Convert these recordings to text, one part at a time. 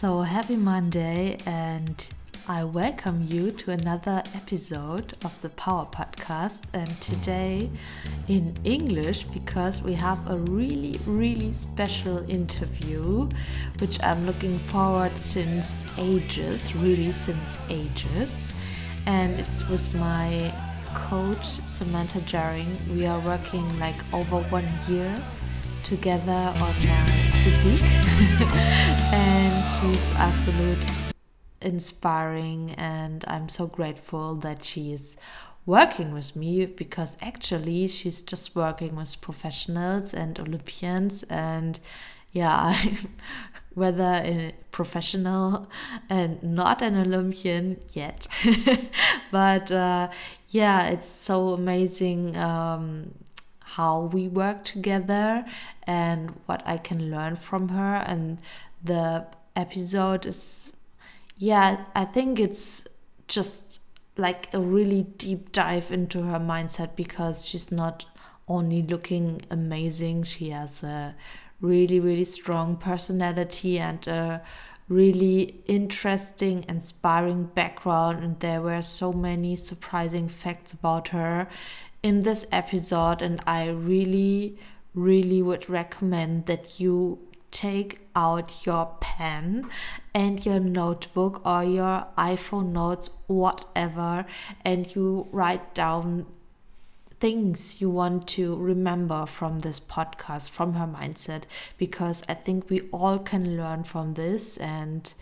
So, happy Monday, and I welcome you to another episode of the Power Podcast. And today in English, because we have a really, really special interview, which I'm looking forward since ages, really since ages. And it's with my coach, Samantha Jerring. We are working like over one year together on my physique. And she's absolute inspiring and I'm so grateful that she is working with me because actually she's just working with professionals and Olympians and yeah I'm whether a professional and not an Olympian yet. But uh, yeah it's so amazing um, how we work together and what I can learn from her. And the episode is, yeah, I think it's just like a really deep dive into her mindset because she's not only looking amazing, she has a really, really strong personality and a really interesting, inspiring background. And there were so many surprising facts about her in this episode, and I really, really would recommend that you take out your pen and your notebook or your iPhone notes, whatever, and you write down things you want to remember from this podcast, from her mindset, because I think we all can learn from this. And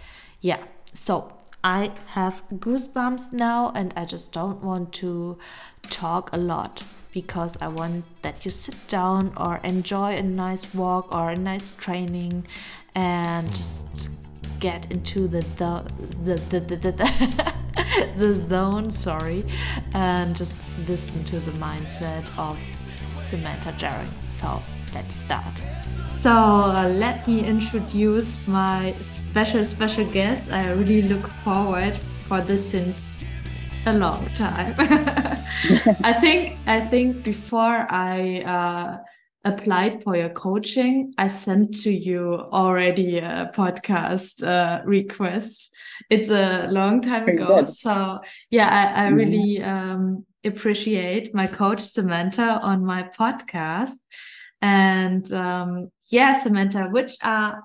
yeah, so I have goosebumps now, and I just don't want to talk a lot because I want that you sit down or enjoy a nice walk or a nice training and just get into the the the the, the, the, the, zone sorry and just listen to the mindset of Samantha Jerring. so let's start so uh, let me introduce my special special guest I really look forward for this since a long time. I think I think before I uh, applied for your coaching, I sent to you already a podcast uh, request. It's a long time Very ago, good. so yeah, I, I mm-hmm. really um, appreciate my coach Samantha on my podcast. And um, yeah, Samantha, which are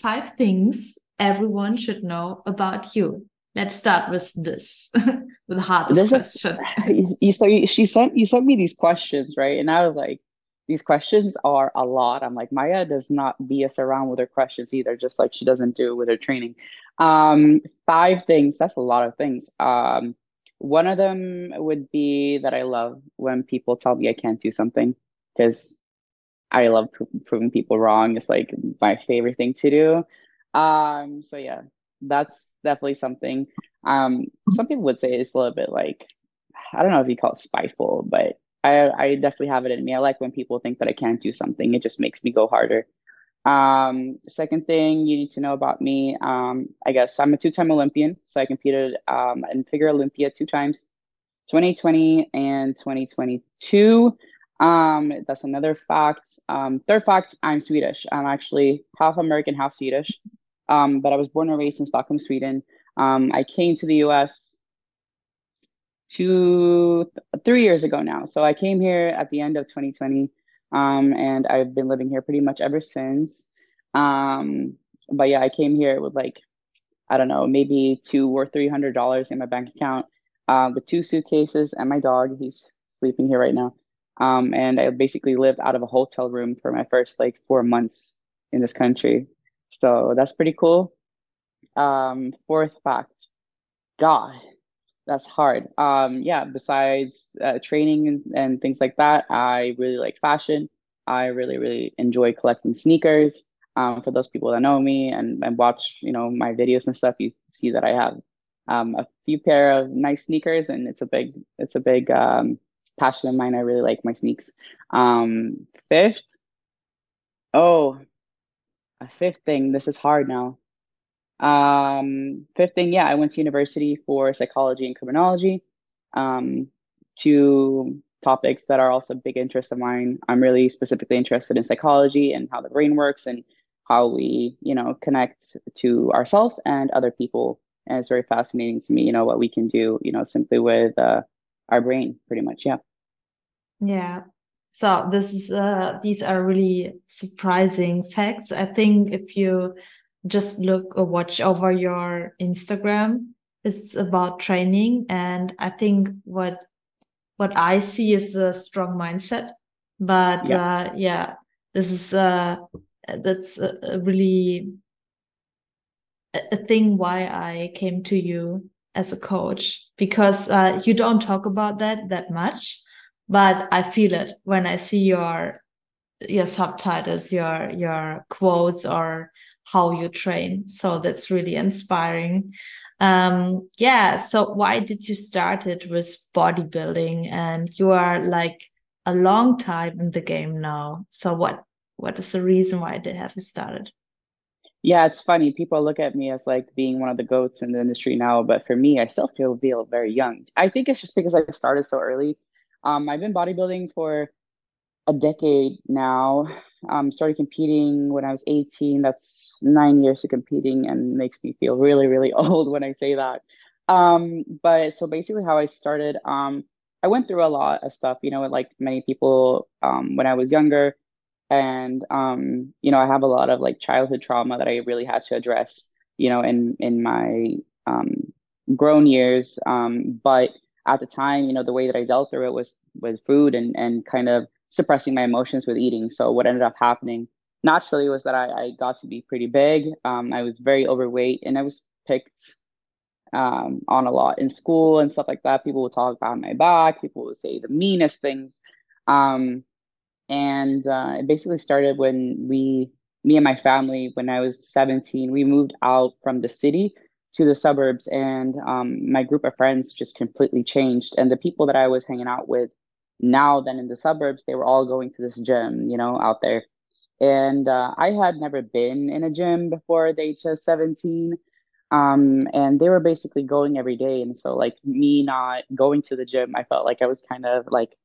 five things everyone should know about you? let's start with this with the hardest this question. Is, you, so you, she sent you sent me these questions right? And i was like these questions are a lot. I'm like Maja does not bs around with her questions either just like she doesn't do with her training. Um five things that's a lot of things. Um one of them would be that i love when people tell me i can't do something because i love proving people wrong it's like my favorite thing to do um so yeah that's definitely something. Um, some people would say it's a little bit like, I don't know if you call it spiteful, but I, I definitely have it in me. I like when people think that I can't do something. It just makes me go harder. Um, second thing you need to know about me, um, I guess I'm a two-time Olympian. So I competed um, in Figure Olympia two times, 2020 and 2022. Um, that's another fact. Um, third fact, I'm Swedish. I'm actually half American, half Swedish. Um, but I was born and raised in Stockholm, Sweden. Um, I came to the US two, three years ago now. So I came here at the end of 2020, um, and I've been living here pretty much ever since. Um, but yeah, I came here with like, I don't know, maybe two or three hundred dollars in my bank account, uh, with two suitcases and my dog. He's sleeping here right now. Um, and I basically lived out of a hotel room for my first like four months in this country. So that's pretty cool. Um, fourth fact, God, that's hard. Um, yeah, besides uh, training and, and things like that, I really like fashion. I really, really enjoy collecting sneakers. Um, for those people that know me and, and watch, you know, my videos and stuff, you see that I have um, a few pair of nice sneakers, and it's a big, it's a big um, passion of mine. I really like my sneaks. Um, fifth, oh, a fifth thing, this is hard now. Um, fifth thing, yeah, I went to university for psychology and criminology. Um, two topics that are also big interests of mine. I'm really specifically interested in psychology and how the brain works and how we, you know, connect to ourselves and other people. And it's very fascinating to me, you know, what we can do, you know, simply with uh, our brain, pretty much. Yeah. Yeah. So this is uh, these are really surprising facts. I think if you just look or watch over your Instagram, it's about training, and I think what what I see is a strong mindset. But yeah, uh, yeah this is uh, that's a, really a, a thing why I came to you as a coach because uh, you don't talk about that that much but I feel it when I see your your subtitles, your your quotes, or how you train. So that's really inspiring. Um, yeah. So why did you start it with bodybuilding? And you are like a long time in the game now. So what what is the reason why they have you started? Yeah, it's funny. People look at me as like being one of the goats in the industry now, but for me, I still feel feel very young. I think it's just because I started so early. Um, I've been bodybuilding for a decade now. Um, started competing when I was 18. That's nine years of competing and makes me feel really, really old when I say that. Um, but so basically, how I started, um, I went through a lot of stuff, you know, like many people um, when I was younger. And, um, you know, I have a lot of like childhood trauma that I really had to address, you know, in, in my um, grown years. Um, but at the time, you know, the way that I dealt through it was with food and and kind of suppressing my emotions with eating. So what ended up happening naturally was that I, I got to be pretty big. Um, I was very overweight and I was picked um, on a lot in school and stuff like that. People would talk about my back. People would say the meanest things. Um, and uh, it basically started when we, me and my family, when I was 17, we moved out from the city to the suburbs and um, my group of friends just completely changed. And the people that i was hanging out with now then in the suburbs they were all going to this gym you know out there. And uh, i had never been in a gym before the age of 17 um, and they were basically going every day. And so like me not going to the gym i felt like i was kind of like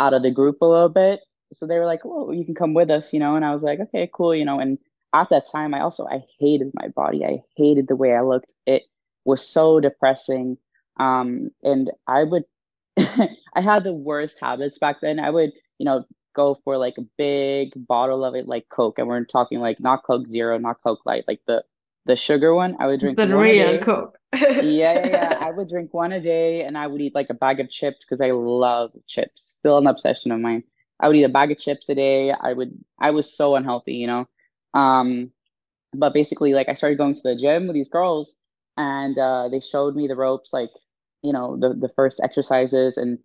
out of the group a little bit. So they were like well you can come with us you know and i was like okay cool you know and at that time i also i hated my body. I hated the way i looked. It was so depressing. Um and i would i had the worst habits back then. I would you know go for like a big bottle of it like coke. And we're talking like not coke zero not coke light like the the sugar one. I would drink the real coke. Yeah, yeah yeah. I would drink one a day and i would eat like a bag of chips because i love chips. Still an obsession of mine. I would eat a bag of chips a day. I would i was so unhealthy you know um, but basically, like I started going to the gym with these girls, and uh, they showed me the ropes, like you know the the first exercises, and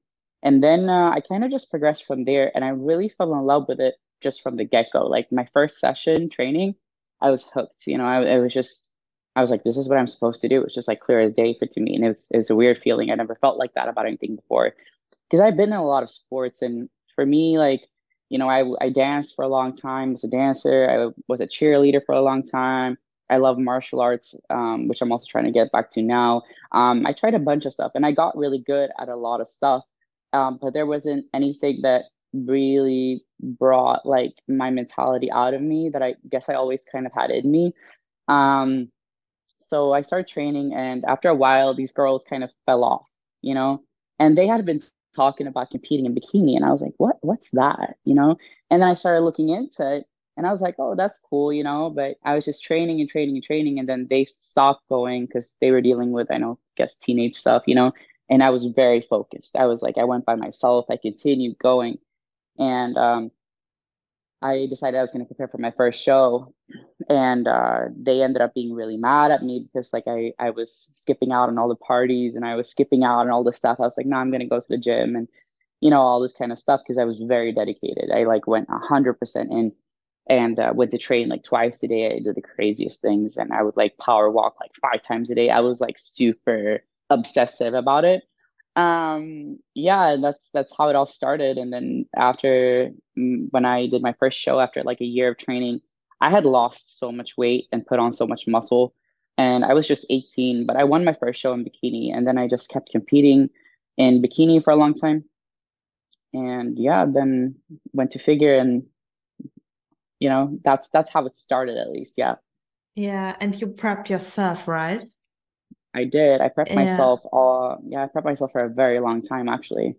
and then uh, I kind of just progressed from there, and I really fell in love with it just from the get go. Like my first session training, I was hooked. You know, I, it was just I was like, this is what I'm supposed to do. It's just like clear as day for to me, and it was it was a weird feeling. I never felt like that about anything before, because I've been in a lot of sports, and for me, like you know, I, I danced for a long time as a dancer. I was a cheerleader for a long time. I love martial arts, um, which I'm also trying to get back to now. Um, I tried a bunch of stuff and I got really good at a lot of stuff, um, but there wasn't anything that really brought like my mentality out of me that I guess I always kind of had in me. Um, so I started training, and after a while, these girls kind of fell off, you know, and they had been talking about competing in bikini. And i was like what? What's that? You know? And then i started looking into it and i was like oh that's cool you know? But i was just training and training and training. And then they stopped going because they were dealing with i know guess teenage stuff you know? And i was very focused. I was like i went by myself. I continued going. And um I decided I was going to prepare for my first show, and uh, they ended up being really mad at me because like I I was skipping out on all the parties and I was skipping out on all the stuff. I was like, no, I'm going to go to the gym and you know all this kind of stuff because I was very dedicated. I like went hundred percent in and uh, went to train like twice a day. I did the craziest things, and I would like power walk like five times a day. I was like super obsessive about it um yeah that's that's how it all started and then after mm, when i did my first show after like a year of training i had lost so much weight and put on so much muscle and i was just 18 but i won my first show in bikini and then i just kept competing in bikini for a long time and yeah then went to figure and you know, that's that's how it started at least. Yeah. Yeah, and you prepped yourself, right? I did. I prepped Yeah. myself all, yeah, I prepped myself for a very long time actually.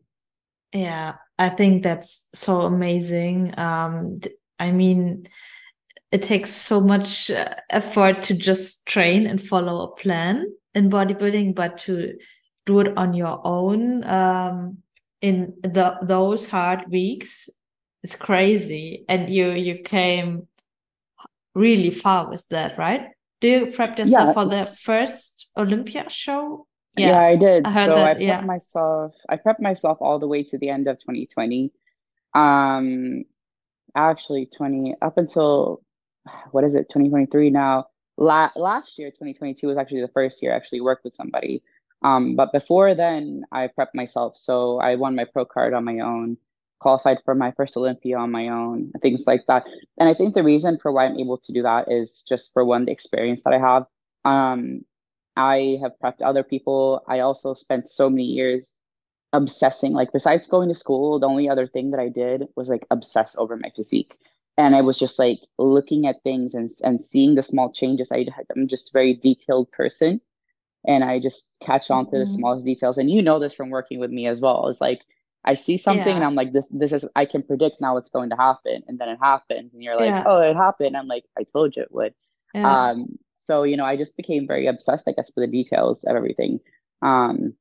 Yeah, I think that's so amazing. Um, I mean, it takes so much uh, effort to just train and follow a plan in bodybuilding, but to do it on your own, um, in the those hard weeks, it's crazy. And you you came really far with that, right? Do you prep yourself Yeah. for the first Olympia show? Yeah, Yeah, I did. I So I that. prepped Yeah. myself, I prepped myself all the way to the end of 2020. Um, actually 20 up until what is it, 2023 now. La last year, 2022 was actually the first year I actually worked with somebody. Um, but before then, I prepped myself. So I won my pro card on my own, qualified for my first Olympia on my own, things like that. And I think the reason for why I'm able to do that is just for one, the experience that I have. Um, I have prepped other people. I also spent so many years obsessing. Like besides going to school, the only other thing that I did was like obsess over my physique. And I was just like looking at things and and seeing the small changes. I I'm just a very detailed person and I just catch on to the Mhm. smallest details. And you know this from working with me as well. It's like I see something and I'm like, this this is I can predict now what's going to happen. And then it happens. And you're like, Yeah. oh, it happened. I'm like, I told you it would. Yeah. Um, so you know, I just became very obsessed, I guess, with the details of everything. Um,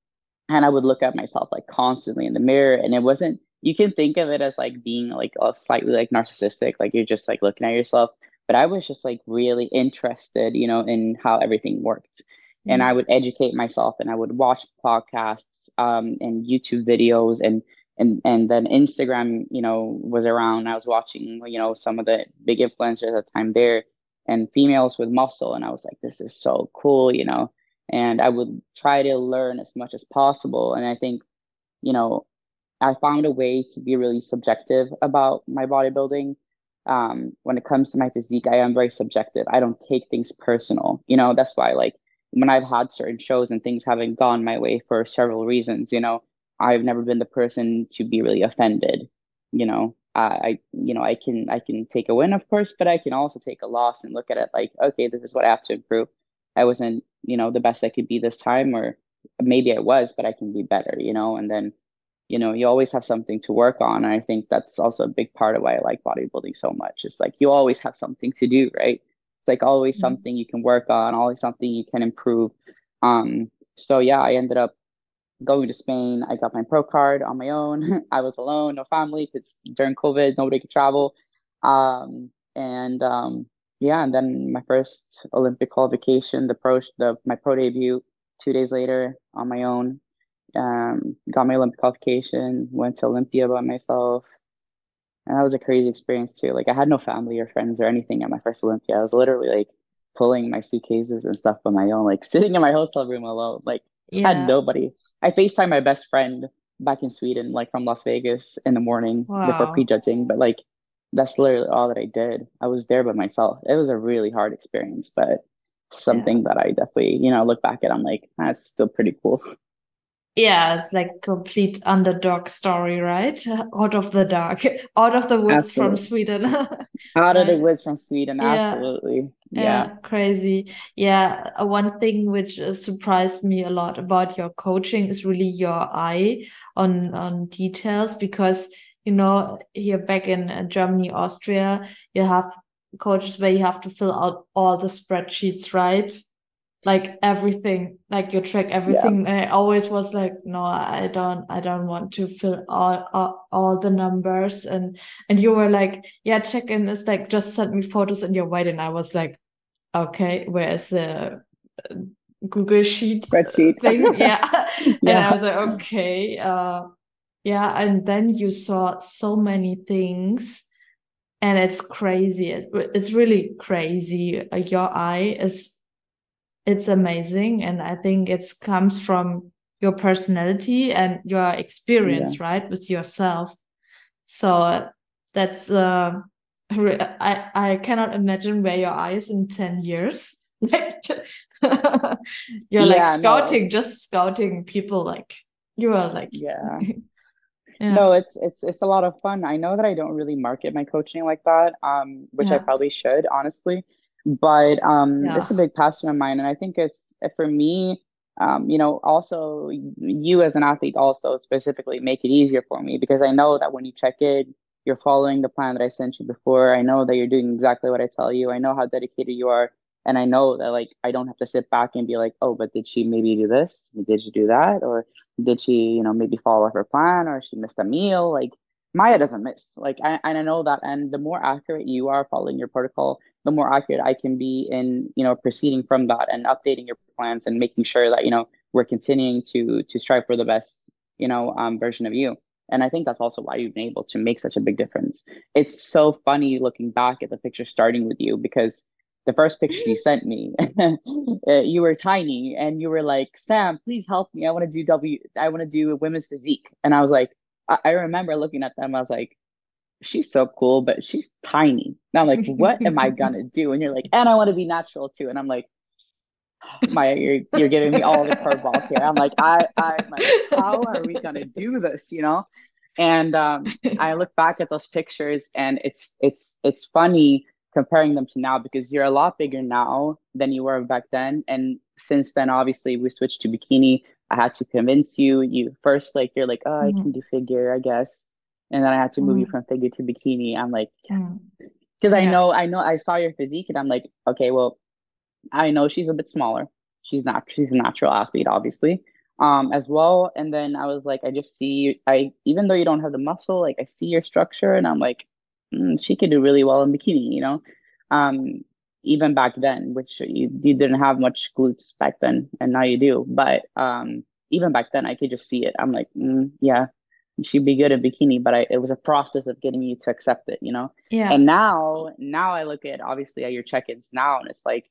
and I would look at myself like constantly in the mirror, and it wasn't. You can think of it as like being like a slightly like narcissistic, like you're just like looking at yourself. But I was just like really interested, you know, in how everything worked, and I Mm. would educate myself, and I would watch podcasts, um, and YouTube videos, and and and then Instagram, you know, was around. I was watching, you know, some of the big influencers at the time there, and females with muscle, and I was like, this is so cool, you know and I would try to learn as much as possible. And I think, you know, I found a way to be really subjective about my bodybuilding. Um, when it comes to my physique, I am very subjective. I don't take things personal. You know, that's why like when I've had certain shows and things haven't gone my way for several reasons, you know, I've never been the person to be really offended. You know, I, I you know, I can I can take a win, of course, but I can also take a loss and look at it like, okay, this is what I have to improve. I wasn't, you know, the best I could be this time, or maybe I was, but I can be better, you know, and then you know, you always have something to work on. And I think that's also a big part of why I like bodybuilding so much. It's like you always have something to do, right? It's like always Mm. something you can work on, always something you can improve. Um, so yeah, I ended up going to Spain. I got my pro card on my own. I was alone, no family, because during COVID, nobody could travel. Um, and um, yeah, and then my first Olympia qualification, the pro, the my pro debut, two days later on my own um, got my Olympia qualification, went to Olympia by myself. And that was a crazy experience too. Like I had no family or friends or anything at my first Olympia. I was literally like pulling my suitcases and stuff on my own, like sitting in my hotel room alone. Like had Yeah. nobody. I FaceTime my best friend back in Sweden, like from Las Vegas in the morning before Wow. prejudging, but like that's literally all that I did. I was there by myself. It was a really hard experience, but Yeah. something that I definitely, you know, look back at, I'm like, that's still pretty cool. Yeah, it's like complete underdog story, right? Out of the dark, out of the woods from Sweden. Out of the woods from Sweden, Yeah. absolutely. Yeah. Yeah, crazy. Yeah, uh, one thing which uh, surprised me a lot about your coaching is really your eye on on details because you know here back in uh, Germany, Austria, you have coaches where you have to fill out all the spreadsheets, right? Like everything, like you track Yeah. everything. And I always was like, no, I don't, I don't want to fill all all, all the numbers. And and you were like, yeah, check in is like just send me photos in your white. And I was like, okay, where's the uh, Google Sheet Spreadsheet. thing? Yeah. And I was like, okay, uh, yeah. And then you saw so many things, and it's crazy. It, it's really crazy. Your eye is, it's amazing, and I think it comes from your personality and your Yeah. experience, right, with yourself. So that's uh, I I cannot imagine where your eyes in 10 years. Like you're like Yeah, no. scouting, just scouting people like you are like Yeah. Yeah. No, it's it's it's a lot of fun. I know that I don't really market my coaching like that, um, which I probably should, honestly. But um, Yeah. it's a big passion of mine, and I think it's for me, um, you know, also you as an athlete also specifically make it easier for me because I know that when you check in, you're following the plan that I sent you before. I know that you're doing exactly what I tell you. I know how dedicated you are, and I know that like I don't have to sit back and be like, oh, but did she maybe do this? Did she do that? Or did she, you know, maybe follow her plan or she missed a meal? Like Maja doesn't miss. Like I and I know that. And the more accurate you are following your protocol, the more accurate I can be in, you know, proceeding from that and updating your plans and making sure that, you know, we're continuing to to strive for the best, you know, um, version of you. And I think that's also why you've been able to make such a big difference. It's so funny looking back at the picture starting with you because the first picture you sent me, uh, you were tiny and you were like, Sam, please help me. I want to do W, I want to do a women's physique. And I was like, I, I remember looking at them, I was like, she's so cool, but she's tiny. And I'm like, what am I gonna do? And you're like, and I want to be natural too. And I'm like, Maja, you're you're giving me all the curveballs here. I'm like, I I'm like, how are we gonna do this? You know? And um, I look back at those pictures and it's it's it's funny comparing them to now because you're a lot bigger now than you were back then. And since then, obviously, we switched to bikini. I had to convince you. You first like you're like, oh, I can Mm, do figure, I guess. And then I had to move you mm, from figure to bikini. I'm like, yes. mm. Because I know, I know, I saw your physique, and I'm like, okay, well, I know she's a bit smaller. She's not, she's a natural athlete, obviously, um, as well. And then I was like, I just see, I even though you don't have the muscle, like I see your structure, and I'm like, mm, she could do really well in bikini, you know. Um, even back then, which you you didn't have much glutes back then, and now you do. But um, even back then, I could just see it. I'm like, mm, yeah, she'd be good in bikini, but I, it was a process of getting you to accept it, you know. Yeah. And now, now I look at obviously at your check-ins now, and it's like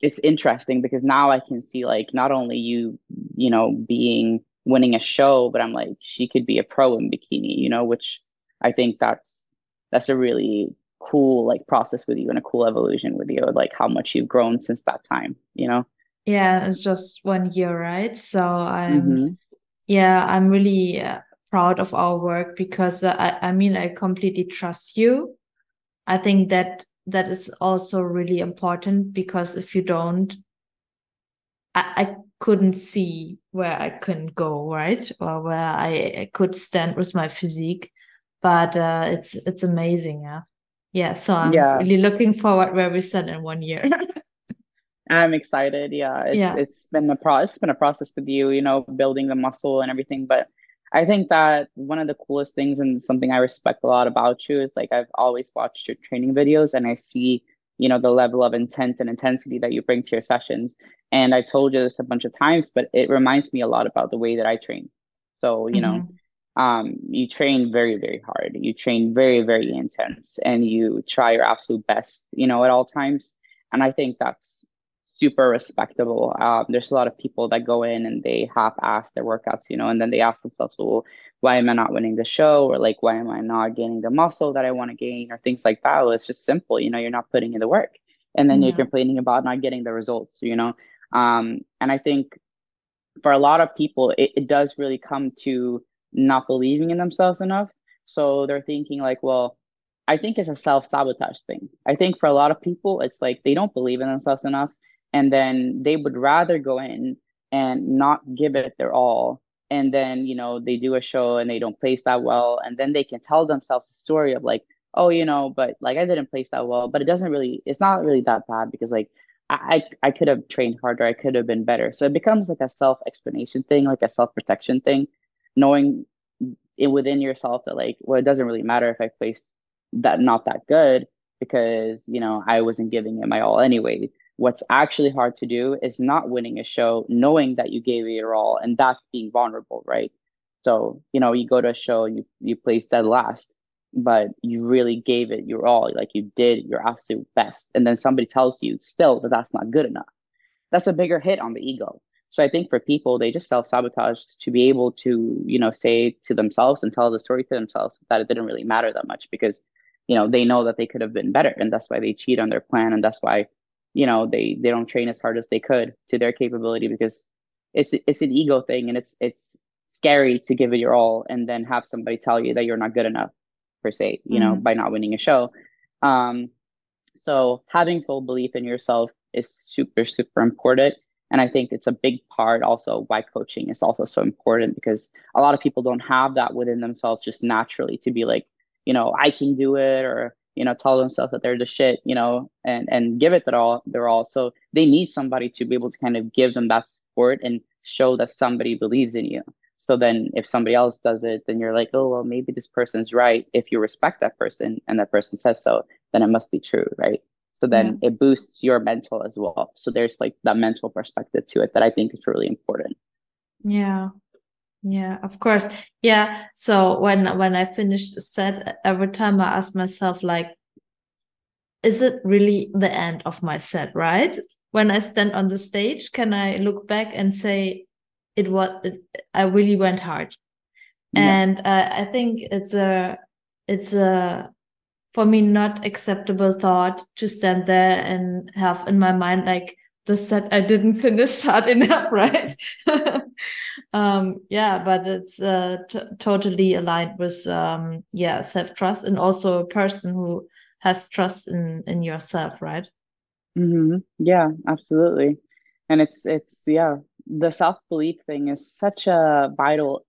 it's interesting because now I can see like not only you, you know, being winning a show, but I'm like she could be a pro in bikini, you know, which I think that's that's a really cool like process with you and a cool evolution with you, like how much you've grown since that time, you know? Yeah, it's just one year, right? So I'm, Mm-hmm. Yeah, I'm really uh, proud of our work because uh, I, I mean, I completely trust you. I think that that is also really important because if you don't, I, I couldn't see where I can go, right? Or where I, I could stand with my physique. But uh, it's it's amazing, yeah. Yeah, so I'm Yeah, really looking forward where we stand in one year. I'm excited. Yeah, it's Yeah. it's been a pro it's been a process with you, you know, building the muscle and everything. But I think that one of the coolest things and something I respect a lot about you is like I've always watched your training videos and I see, you know, the level of intent and intensity that you bring to your sessions. And i've told you this a bunch of times, but it reminds me a lot about the way that I train. So, you know, hmm um, you train very, very hard. You train very, very intense and you try your absolute best, you know, at all times. And I think that's super respectable. Um, there's a lot of people that go in and they half-ass their workouts, you know, and then they ask themselves, well, why am I not winning the show? Or like, why am I not gaining the muscle that I want to gain? Or things like that. Well, it's just simple, you know, you're not putting in the work. And then you're complaining about not getting the results, you know. Um, and I think for a lot of people, it, it does really come to not believing in themselves enough. So they're thinking like, well, I think it's a self-sabotage thing. I think for a lot of people, it's like they don't believe in themselves enough, and then they would rather go in and not give it their all. And then, you know, they do a show and they don't place that well, and then they can tell themselves a story of like, oh, you know, but like I didn't place that well, but it doesn't really, it's not really that bad because like I I could have trained harder. I could have been better. So it becomes like a self-explanation thing, like a self-protection thing, knowing it within yourself that like, well, it doesn't really matter if I placed that not that good because, you know, I wasn't giving it my all anyway. What's actually hard to do is not winning a show, knowing that you gave it your all, and that's being vulnerable, right? So, you know, you go to a show and you you place dead last, but you really gave it your all, like you did your absolute best, and then somebody tells you still that that's not good enough that's a bigger hit on the ego. So I think for people, they just self-sabotage to be able to, you know, say to themselves and tell the story to themselves that it didn't really matter that much because, you know, they know that they could have been better and that's why they cheat on their plan and that's why, you know, they they don't train as hard as they could to their capability because it's it's an ego thing and it's it's scary to give it your all and then have somebody tell you that you're not good enough per se you know Mm. by not winning a show um so having full belief in yourself is super super important and i think it's a big part also why coaching is also so important because a lot of people don't have that within themselves just naturally to be like you know i can do it or you know tell themselves that they're the shit you know and and give it their all their all. So they need somebody to be able to kind of give them that support and show that somebody believes in you. So then if somebody else does it then you're like oh well maybe this person's right if you respect that person and that person says so then it must be true right? So Yeah. then it boosts your mental as well. So there's like that mental perspective to it that i think is really important. Yeah. Yeah, of course. Yeah. So when when I finished a set, every time I ask myself, like, is it really the end of my set, right? When I stand on the stage, can I look back and say it was it, I really went hard? yeah And uh, I think it's a it's a for me not acceptable thought to stand there and have in my mind like the set I didn't finish hard enough, right? um yeah but it's uh t totally aligned with um yeah self-trust and also a person who has trust in in yourself right hmm Yeah, absolutely. And it's it's yeah, the self-belief thing is such a vital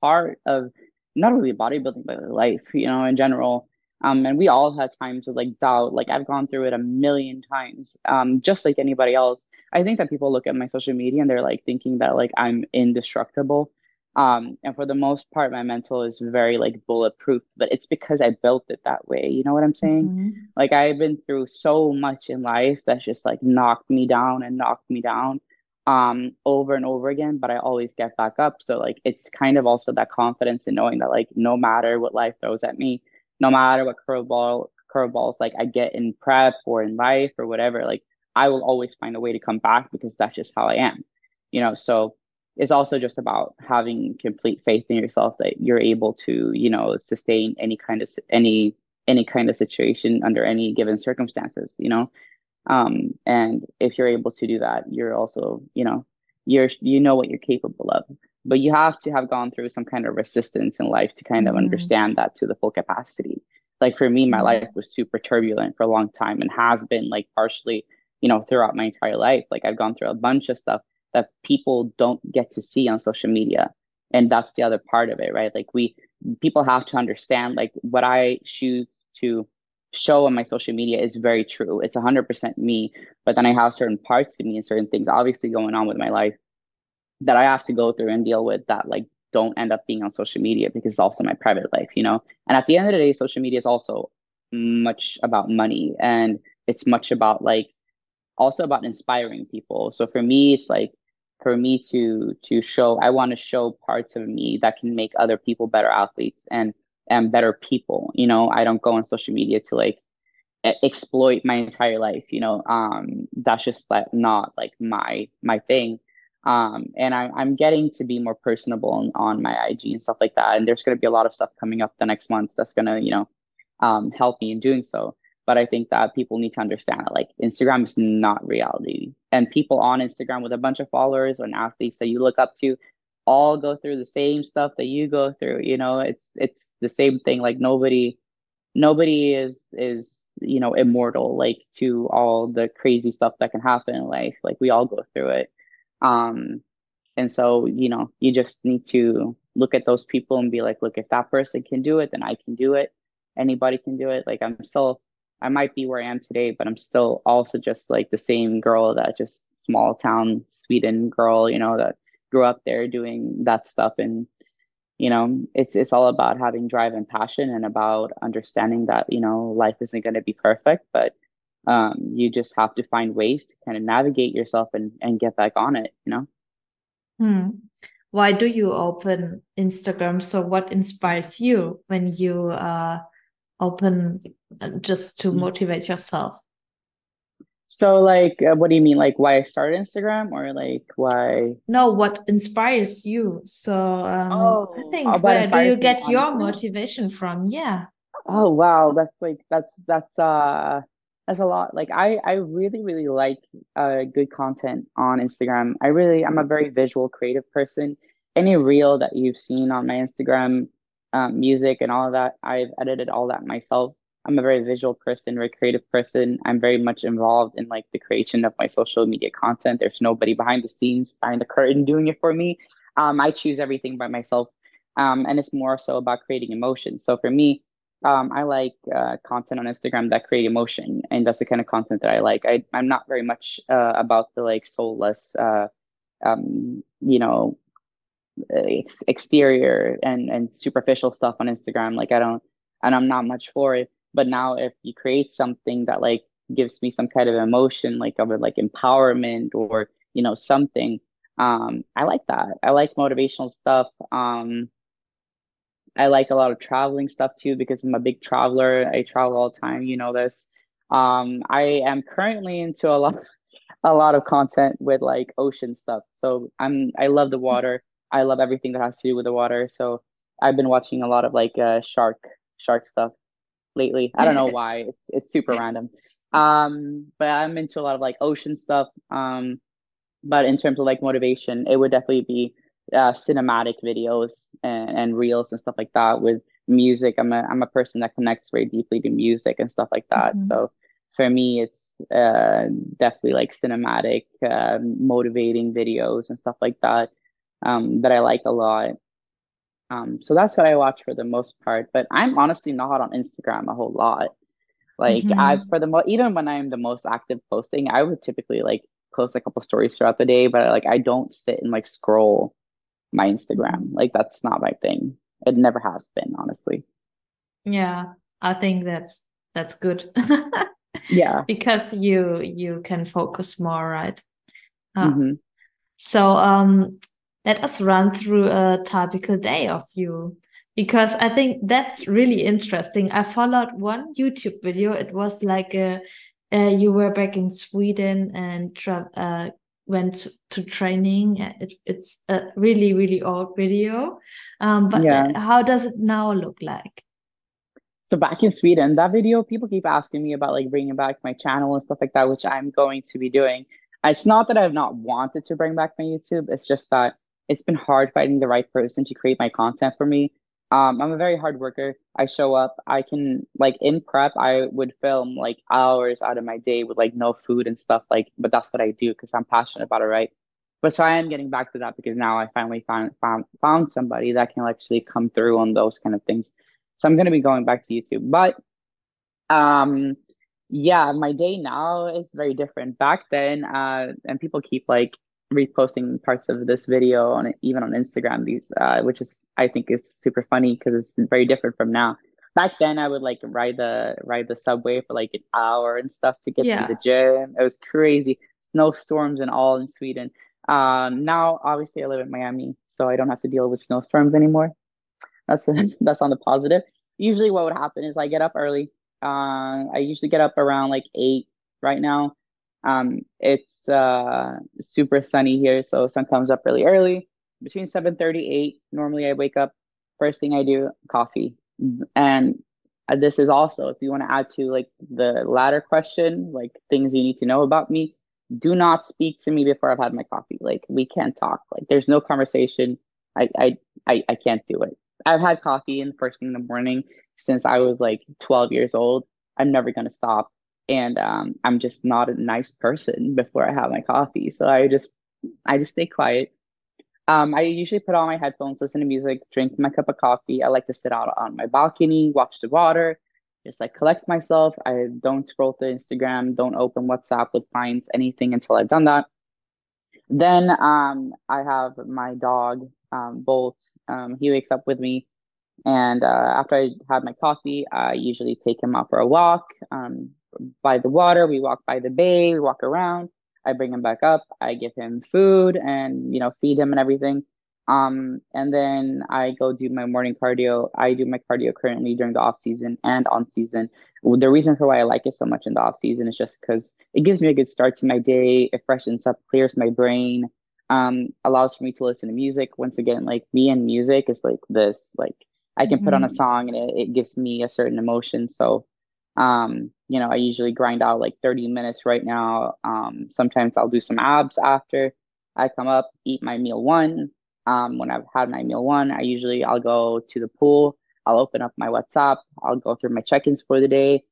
part of not only bodybuilding but life, you know, in general. Um, and we all have times of like doubt. Like I've gone through it a million times, um, just like anybody else. I think that people look at my social media and they're like thinking that like I'm indestructible. Um, and for the most part, my mental is very like bulletproof, but it's because I built it that way. You know what I'm saying? Mhm. Like I've been through so much in life that's just like knocked me down and knocked me down um over and over again, but I always get back up. So like it's kind of also that confidence in knowing that like no matter what life throws at me, no matter what curveball curveballs like I get in prep or in life or whatever, like I will always find a way to come back because that's just how I am. You know, so it's also just about having complete faith in yourself that you're able to, you know, sustain any kind of any any kind of situation under any given circumstances, you know. Um, and if you're able to do that, you're also, you know, you're you know what you're capable of. But you have to have gone through some kind of resistance in life to kind of Mhm. understand that to the full capacity. Like for me, my Mhm. life was super turbulent for a long time and has been like partially, you know, throughout my entire life. Like I've gone through a bunch of stuff that people don't get to see on social media. And that's the other part of it, right? Like we people have to understand like what I choose to show on my social media is very true. It's 100% me, but then I have certain parts of me and certain things obviously going on with my life that I have to go through and deal with that like don't end up being on social media because it's also my private life, you know? And at the end of the day, social media is also much about money and it's much about like also about inspiring people. So for me, it's like for me to to show I want to show parts of me that can make other people better athletes and and better people. You know, I don't go on social media to like exploit my entire life, you know. Um that's just like not like my my thing. Um and I I'm getting to be more personable on, on my IG and stuff like that. And there's gonna be a lot of stuff coming up the next month that's gonna, you know, um help me in doing so. But I think that people need to understand that like Instagram is not reality. And people on Instagram with a bunch of followers and athletes that you look up to all go through the same stuff that you go through. You know, it's it's the same thing. Like nobody nobody is is you know immortal like to all the crazy stuff that can happen in life like we all go through it um and so you know you just need to look at those people and be like look if that person can do it then i can do it. Anybody can do it. Like i'm still i might be where i am today but i'm still also just like the same girl that just small town sweden girl you know that grew up there doing that stuff. And you know it's it's all about having drive and passion and about understanding that you know life isn't going to be perfect but um you just have to find ways to kind of navigate yourself and and get back on it you know Hmm. Why do you open Instagram? So what inspires you when you uh open uh, just to Mm. motivate yourself? so like uh, what do you mean like why i started instagram or like why No, what inspires you? So um I oh uh, think what where do you get your motivation from? Yeah. Oh wow, that's like that's that's uh that's a lot. Like I I really really like uh good content on Instagram. I really I'm a very visual creative person any reel that you've seen on my Instagram, um, music and all of that, I've edited all that myself. I'm a very visual person, very creative person. I'm very much involved in like the creation of my social media content. There's nobody behind the scenes, behind the curtain doing it for me. Um, I choose everything by myself. Um, and it's more so about creating emotion. So for me, um, I like uh, content on Instagram that create emotion, and that's the kind of content that I like. I, I'm not very much uh, about the like soulless, uh, um, you know, ex- exterior and and superficial stuff on Instagram. Like I don't, and I'm not much for it. But now, if you create something that like gives me some kind of emotion, like of like empowerment or you know something, um, I like that. I like motivational stuff. Um, I like a lot of traveling stuff too because I'm a big traveler. I travel all the time. You know this. Um, I am currently into a lot, a lot of content with like ocean stuff. So I'm I love the water. I love everything that has to do with the water. So I've been watching a lot of like uh, shark shark stuff lately. I don't know why. It's it's super random. Um, but I'm into a lot of like ocean stuff. Um, but in terms of like motivation, it would definitely be uh, cinematic videos and, and reels and stuff like that with music. I'm a I'm a person that connects very deeply to music and stuff like that. Mm-hmm. So for me, it's uh, definitely like cinematic, uh, motivating videos and stuff like that um, that I like a lot. Um, so that's what I watch for the most part. But I'm honestly not on Instagram a whole lot. Like mm-hmm. I for the mo- even when I'm the most active posting, I would typically like post a couple stories throughout the day, but like I don't sit and like scroll my Instagram. Like that's not my thing. It never has been, honestly. Yeah, I think that's that's good. yeah, because you you can focus more, right? Uh, mm-hmm. So um, let us run through a typical day of you because I think that's really interesting. I followed one YouTube video. It was like a, uh, you were back in Sweden and uh, went to training. It, it's a really, really old video. Um, but yeah. how does it now look like? So back in Sweden, that video, people keep asking me about like bringing back my channel and stuff like that, which I'm going to be doing. It's not that I've not wanted to bring back my YouTube. It's just that it's been hard finding the right person to create my content for me. Um, I'm a very hard worker. I show up. I can like in prep. I would film like hours out of my day with like no food and stuff. Like, but that's what I do because I'm passionate about it, right? But so I am getting back to that because now I finally found found found somebody that can actually come through on those kind of things. So I'm gonna be going back to YouTube. But um, yeah, my day now is very different. Back then, uh, and people keep like reposting parts of this video on even on Instagram these uh, which is I think is super funny because it's very different from now. Back then I would like ride the ride the subway for like an hour and stuff to get yeah. to the gym. It was crazy. Snowstorms and all in Sweden. Um, now obviously I live in Miami, so I don't have to deal with snowstorms anymore. That's that's on the positive. Usually what would happen is I get up early. Uh, I usually get up around like eight right now um, it's uh, super sunny here, so sun comes up really early. Between 7:30 8, normally I wake up. First thing I do, coffee. And this is also if you want to add to like the latter question, like things you need to know about me, do not speak to me before I've had my coffee. Like we can't talk. Like there's no conversation. I I I, I can't do it. I've had coffee in the first thing in the morning since I was like 12 years old. I'm never gonna stop and um, I'm just not a nice person before I have my coffee. So I just I just stay quiet. Um, I usually put on my headphones, listen to music, drink my cup of coffee. I like to sit out on my balcony, watch the water, just like collect myself. I don't scroll through Instagram, don't open WhatsApp with clients, anything until I've done that. Then um, I have my dog, um, Bolt. Um, he wakes up with me. And uh, after I have my coffee, I usually take him out for a walk. Um, by the water. We walk by the bay. We walk around. I bring him back up. I give him food and you know feed him and everything. Um, and then I go do my morning cardio. I do my cardio currently during the off season and on season. The reason for why I like it so much in the off season is just because it gives me a good start to my day. It freshens up, clears my brain, um, allows for me to listen to music. Once again, like me and music is like this. Like I can mm-hmm. put on a mm-hmm. song and it, it gives me a certain emotion. So um, you know, I usually grind out like 30 minutes right now. Um, sometimes I'll do some abs after I come up, eat my meal one, Um, when I've had my meal one, I usually I'll go to the pool. I'll open up my WhatsApp. I'll go through my check-ins for the day.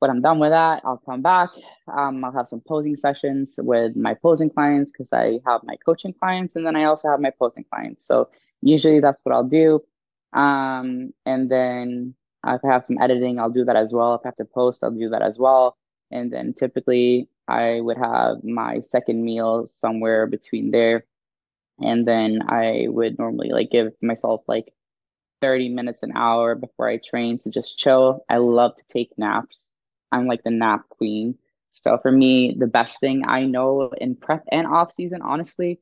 When I'm done with that, I'll come back. Um, I'll have some posing sessions with my posing clients because I have my coaching clients and then I also have my posing clients. So usually that's what I'll do. Um, and then if I have some editing, I'll do that as well. If I have to post, I'll do that as well. And then typically I would have my second meal somewhere between there. And then I would normally like give myself like 30 minutes, an hour before I train to just chill. I love to take naps. I'm like the nap queen. So for me, the best thing I know in prep and off season, honestly,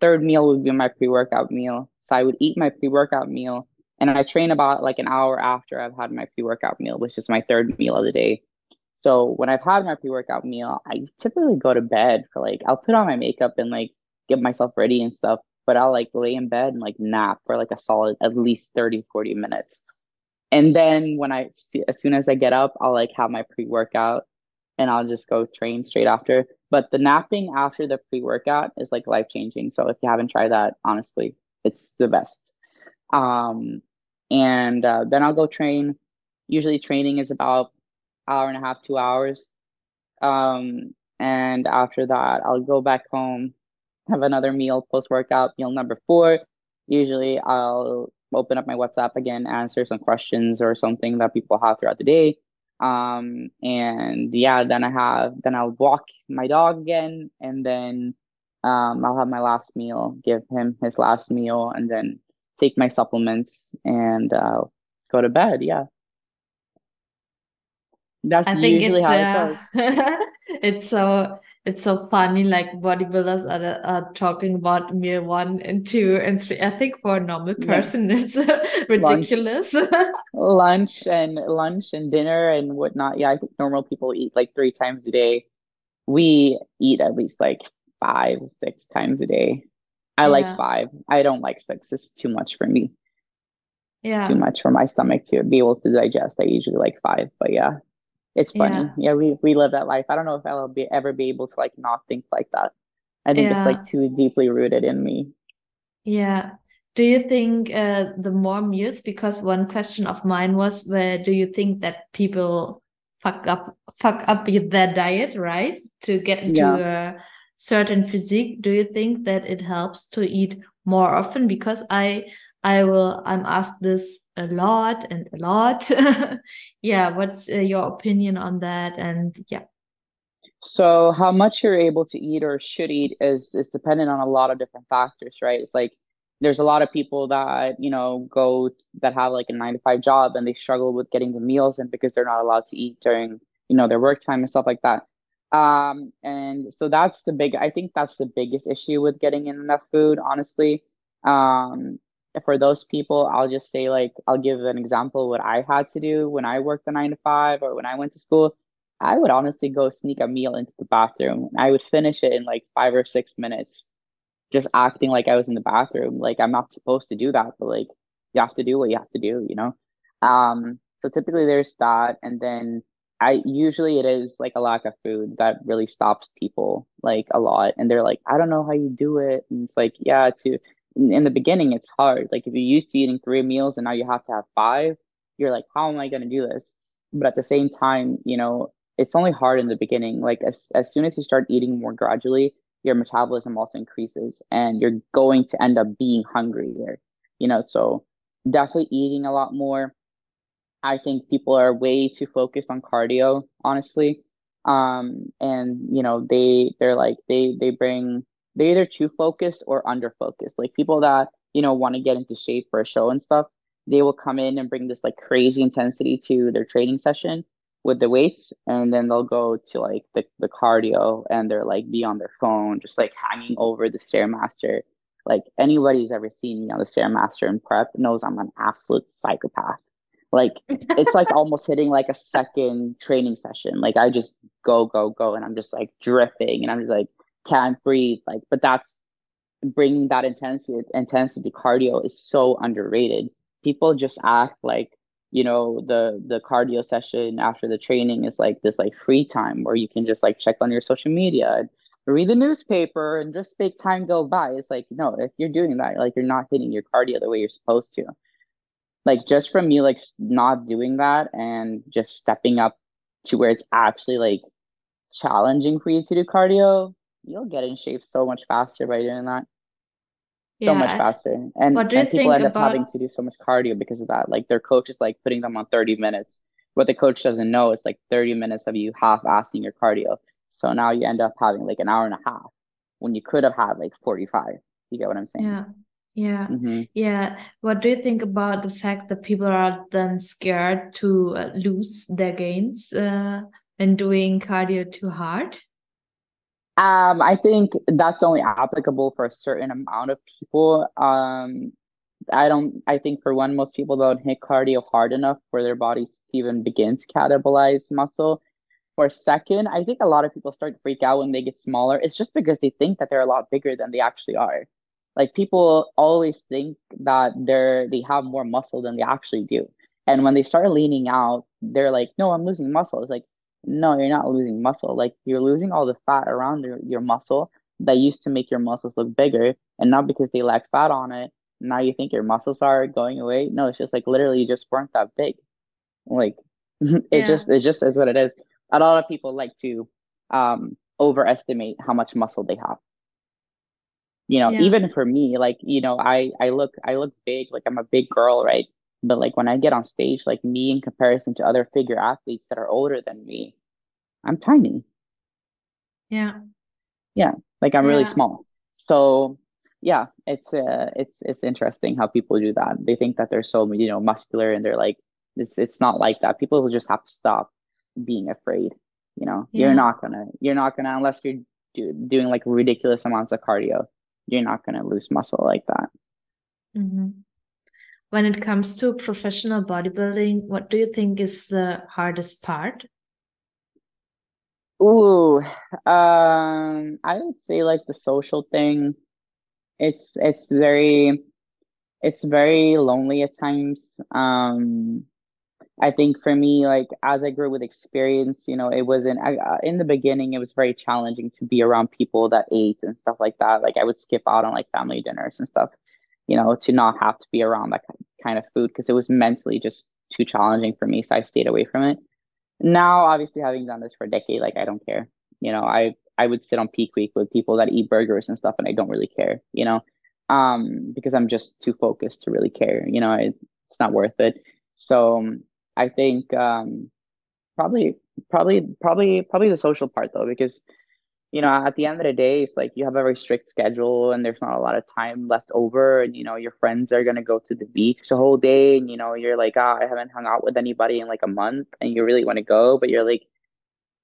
third meal would be my pre-workout meal. So I would eat my pre-workout meal and I train about like an hour after I've had my pre-workout meal, which is my third meal of the day. So when I've had my pre-workout meal, I typically go to bed for like I'll put on my makeup and like get myself ready and stuff, but I'll like lay in bed and like nap for like a solid at least 30, 40 minutes. And then when I, as soon as I get up, I'll like have my pre workout and I'll just go train straight after. But the napping after the pre workout is like life changing. So if you haven't tried that, honestly, it's the best. Um, and uh, then I'll go train. Usually training is about hour and a half, two hours. Um, and after that, I'll go back home, have another meal post workout, meal number four. Usually I'll open up my WhatsApp again, answer some questions or something that people have throughout the day. Um, and yeah, then I have then I'll walk my dog again, and then um, I'll have my last meal, give him his last meal, and then take my supplements and uh, go to bed. Yeah. That's I think usually it's, how uh, it goes. it's so it's so funny like bodybuilders are, are talking about meal one and two and three i think for a normal person yeah. it's ridiculous lunch. lunch and lunch and dinner and whatnot yeah i think normal people eat like three times a day we eat at least like five six times a day i yeah. like five i don't like six it's too much for me yeah too much for my stomach to be able to digest i usually like five but yeah it's funny. Yeah. yeah, we we live that life. I don't know if I'll be ever be able to like not think like that. I think yeah. it's like too deeply rooted in me. Yeah. Do you think uh, the more meals? Because one question of mine was, where do you think that people fuck up fuck up their diet, right, to get into yeah. a certain physique? Do you think that it helps to eat more often? Because I I will I'm asked this a lot and a lot. yeah, what's uh, your opinion on that? And yeah. So how much you're able to eat or should eat is is dependent on a lot of different factors, right? It's like there's a lot of people that you know go that have like a nine to five job and they struggle with getting the meals and because they're not allowed to eat during you know their work time and stuff like that um and so that's the big i think that's the biggest issue with getting in enough food honestly um for those people, I'll just say like I'll give an example what I had to do when I worked the nine to five or when I went to school. I would honestly go sneak a meal into the bathroom. I would finish it in like five or six minutes, just acting like I was in the bathroom. Like I'm not supposed to do that, but like you have to do what you have to do, you know? Um, so typically there's that. And then I usually it is like a lack of food that really stops people like a lot. And they're like, I don't know how you do it. And it's like, yeah, to in the beginning it's hard. Like if you're used to eating three meals and now you have to have five you're like how am i going to do this? But at the same time you know it's only hard in the beginning. Like as, as soon as you start eating more gradually your metabolism also increases and you're going to end up being hungrier you know? So definitely eating a lot more i think people are way too focused on cardio honestly. Um and you know they they're like they they bring they're either too focused or under focused. Like people that, you know, want to get into shape for a show and stuff, they will come in and bring this like crazy intensity to their training session with the weights and then they'll go to like the, the cardio and they're like be on their phone just like hanging over the stairmaster. Like anybody who's ever seen me on the stairmaster in prep knows i'm an absolute psychopath like it's like almost hitting like a second training session like i just go go go and i'm just like dripping and i'm just like can't breathe like but that's bringing that intensity intensity cardio is so underrated people just act like you know the the cardio session after the training is like this like free time where you can just like check on your social media read the newspaper and just make time go by. It's like, no, if you're doing that, like you're not hitting your cardio the way you're supposed to. Like just from me like not doing that and just stepping up to where it's actually like challenging for you to do cardio, you'll get in shape so much faster by doing that. So much faster. And What do you and people think end up having to do so much cardio because of that. Like their coach is like putting them on 30 minutes. What the coach doesn't know is like 30 minutes of you half-assing your cardio. So now you end up having like an hour and a half when you could have had like 45. You get what I'm saying? yeah, yeah, hmm yeah. What do you think about the fact that people are then scared to uh, lose their gains uh, when doing cardio too hard? Um, I think that's only applicable for a certain amount of people. Um, I don't, I think for one, most people don't hit cardio hard enough for their bodies to even begin to catabolize muscle. For second, I think a lot of people start to freak out when they get smaller. It's just because they think that they're a lot bigger than they actually are. Like people always think that they're they have more muscle than they actually do. And when they start leaning out, they're like, no, I'm losing muscle. It's like, no, you're not losing muscle. Like you're losing all the fat around your, your muscle that used to make your muscles look bigger. And not because they lack fat on it, now you think your muscles are going away. No, it's just like literally you just weren't that big. Like it Yeah, just it just is what it is. A lot of people like to um overestimate how much muscle they have. You know, yeah, even for me, like, you know, I I look I look big, like I'm a big girl, right? But like when I get on stage, like me in comparison to other figure athletes that are older than me, I'm tiny. yeah, Yeah, like I'm really yeah, small. So yeah, it's uh it's it's interesting how people do that. They think that they're so, you know, muscular and they're like it's it's not like that. People will just have to stop being afraid. You know, you're not gonna you're not gonna unless you're do, doing like ridiculous amounts of cardio, you're not gonna lose muscle like that. hmm When it comes to professional bodybuilding, what do you think is the hardest part? Ooh, um, I would say like the social thing. It's it's very it's very lonely at times. Um, I think for me, like as I grew with experience, you know, it wasn't I, uh, in the beginning, it was very challenging to be around people that ate and stuff like that. Like I would skip out on like family dinners and stuff, you know, to not have to be around that kind of food because it was mentally just too challenging for me. So I stayed away from it. Now, obviously, having done this for a decade, like I don't care. You know, I I would sit on Peak Week with people that eat burgers and stuff, and I don't really care. You know, um, because I'm just too focused to really care. You know, it, it's not worth it. So um, I think um, probably, probably, probably, probably the social part though, because you know, at the end of the day, it's like you have a very strict schedule and there's not a lot of time left over. And, you know, your friends are going to go to the beach the whole day. And, you know, you're like, ah, I haven't hung out with anybody in like a month and you really want to go, but you're like,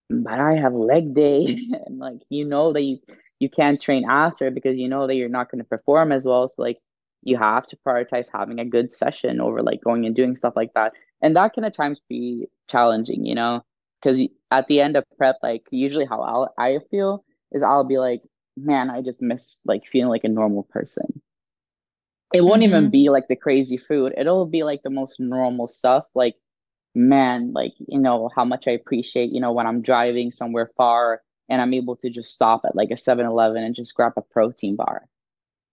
but I have leg day. and like, you know, that you, you can't train after because you know that you're not going to perform as well. So, like, you have to prioritize having a good session over like going and doing stuff like that. And that can at times be challenging, you know, because at the end of prep, like usually how I'll, I feel is I'll be like, man, I just miss like feeling like a normal person. It won't even hmm be like the crazy food. It'll be like the most normal stuff. Like, man, like, you know, how much I appreciate, you know, when I'm driving somewhere far and I'm able to just stop at like a Seven Eleven and just grab a protein bar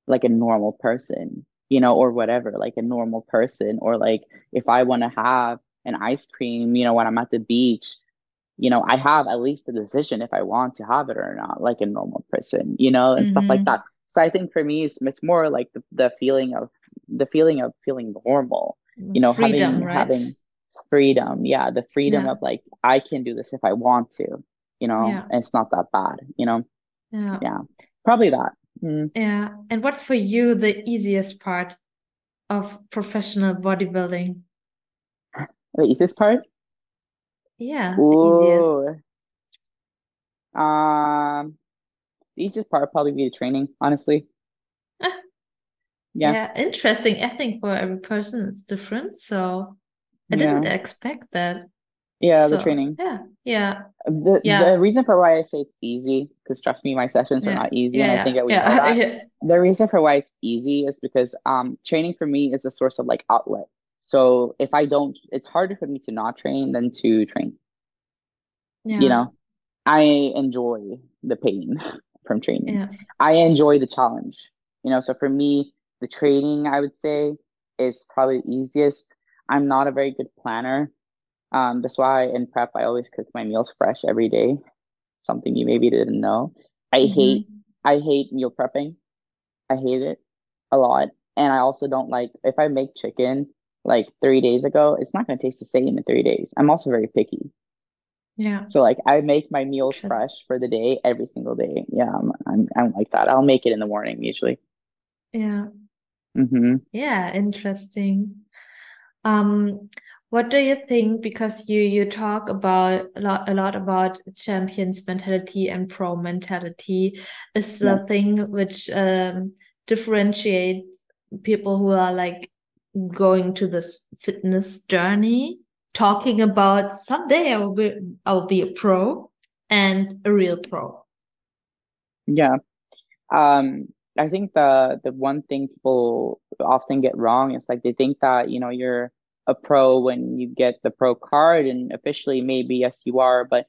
like a normal person, you know, or whatever, like a normal person. Or like if I want to have an ice cream, you know, when I'm at the beach, you know, I have at least a decision if I want to have it or not, like a normal person, you know, and stuff like that. hmm So I think for me, it's, it's more like the, the feeling of the feeling of feeling normal, you know, Freedom, having right? having freedom. Yeah, the freedom Yeah, of like I can do this if I want to, you know, yeah, and it's not that bad, you know. yeah, Yeah, probably that. Mm. yeah. And what's for you the easiest part of professional bodybuilding? The easiest part Yeah, the easiest. Ooh, um, the easiest part would probably be the training, honestly. Ah, Yeah, yeah, interesting. I think for every person it's different, so I didn't expect that. Yeah, the training. yeah, yeah, The the reason for why I say it's easy, because trust me, my sessions are not easy, and I think yeah, that we know yeah, that. yeah. The reason for why it's easy is because um training for me is the source of like outlet. So if I don't, it's harder for me to not train than to train. Yeah. You know, I enjoy the pain. from training. Yeah. I enjoy the challenge. You know, so for me, the training I would say is probably the easiest. I'm not a very good planner. Um, that's why in prep I always cook my meals fresh every day. Something you maybe didn't know. I Mhm. hate I hate meal prepping. I hate it a lot. And I also don't like if I make chicken like three days ago, it's not gonna taste the same in three days. I'm also very picky. Yeah. So like I make my meals fresh for the day every single day. Yeah, I'm I'm I'm like that. I'll make it in the morning usually. Yeah. Mm-hmm. Yeah, interesting. Um, what do you think? Because you you talk about a lot a lot about champions mentality and pro mentality is the Yeah. thing which um differentiates people who are like going to this fitness journey, talking about someday I will be I will be a pro and a real pro. Yeah. Um, I think the the one thing people often get wrong is like they think that, you know, you're a pro when you get the pro card and officially maybe yes you are, but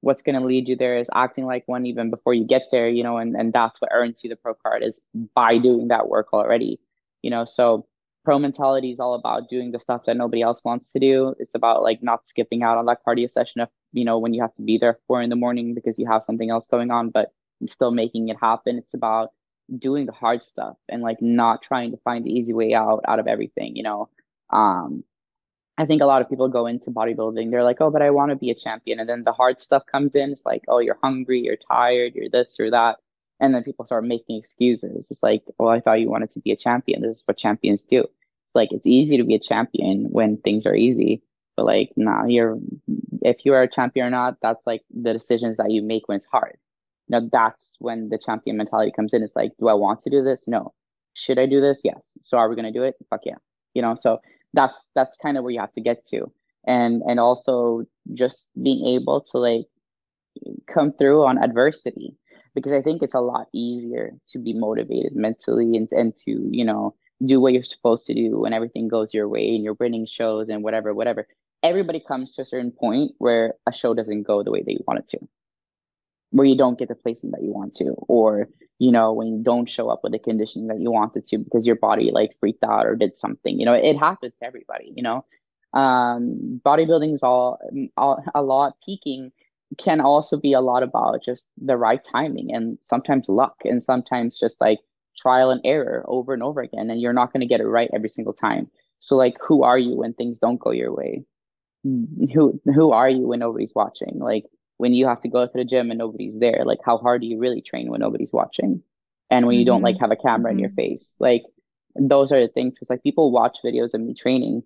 what's going to lead you there is acting like one even before you get there, you know, and, and that's what earns you the pro card is by doing that work already, you know. So pro mentality is all about doing the stuff that nobody else wants to do. It's about like not skipping out on that cardio session of, you know, when you have to be there four in the morning because you have something else going on, but still making it happen. It's about doing the hard stuff and like not trying to find the easy way out out of everything, you know. Um, I think a lot of people go into bodybuilding, they're like, oh, but I want to be a champion. And then the hard stuff comes in. It's like, oh, you're hungry, you're tired, you're this, you're that. And then people start making excuses. It's like, well, I thought you wanted to be a champion. This is what champions do. It's like, it's easy to be a champion when things are easy. But like, nah, you're, if you are a champion or not, that's like the decisions that you make when it's hard. Now, that's when the champion mentality comes in. It's like, do I want to do this? No. Should I do this? Yes. So are we going to do it? Fuck yeah. You know, so that's that's kind of where you have to get to. And and also just being able to like come through on adversity because i think it's a lot easier to be motivated mentally and, and to you know do what you're supposed to do when everything goes your way and you're winning shows and whatever whatever. Everybody comes to a certain point where a show doesn't go the way they want it to where you don't get the placement that you want to or you know when you don't show up with the conditioning that you wanted to because your body like freaked out or did something you know it happens to everybody you know? Um bodybuilding is all, all a lot peaking can also be a lot about just the right timing and sometimes luck and sometimes just like trial and error over and over again and you're not going to get it right every single time. So like who are you when things don't go your way? Who who are you when nobody's watching? Like when you have to go to the gym and nobody's there like how hard do you really train when nobody's watching? And when you don't like Mm-hmm. have a camera in your face. Like those are the things because like people watch videos of me training.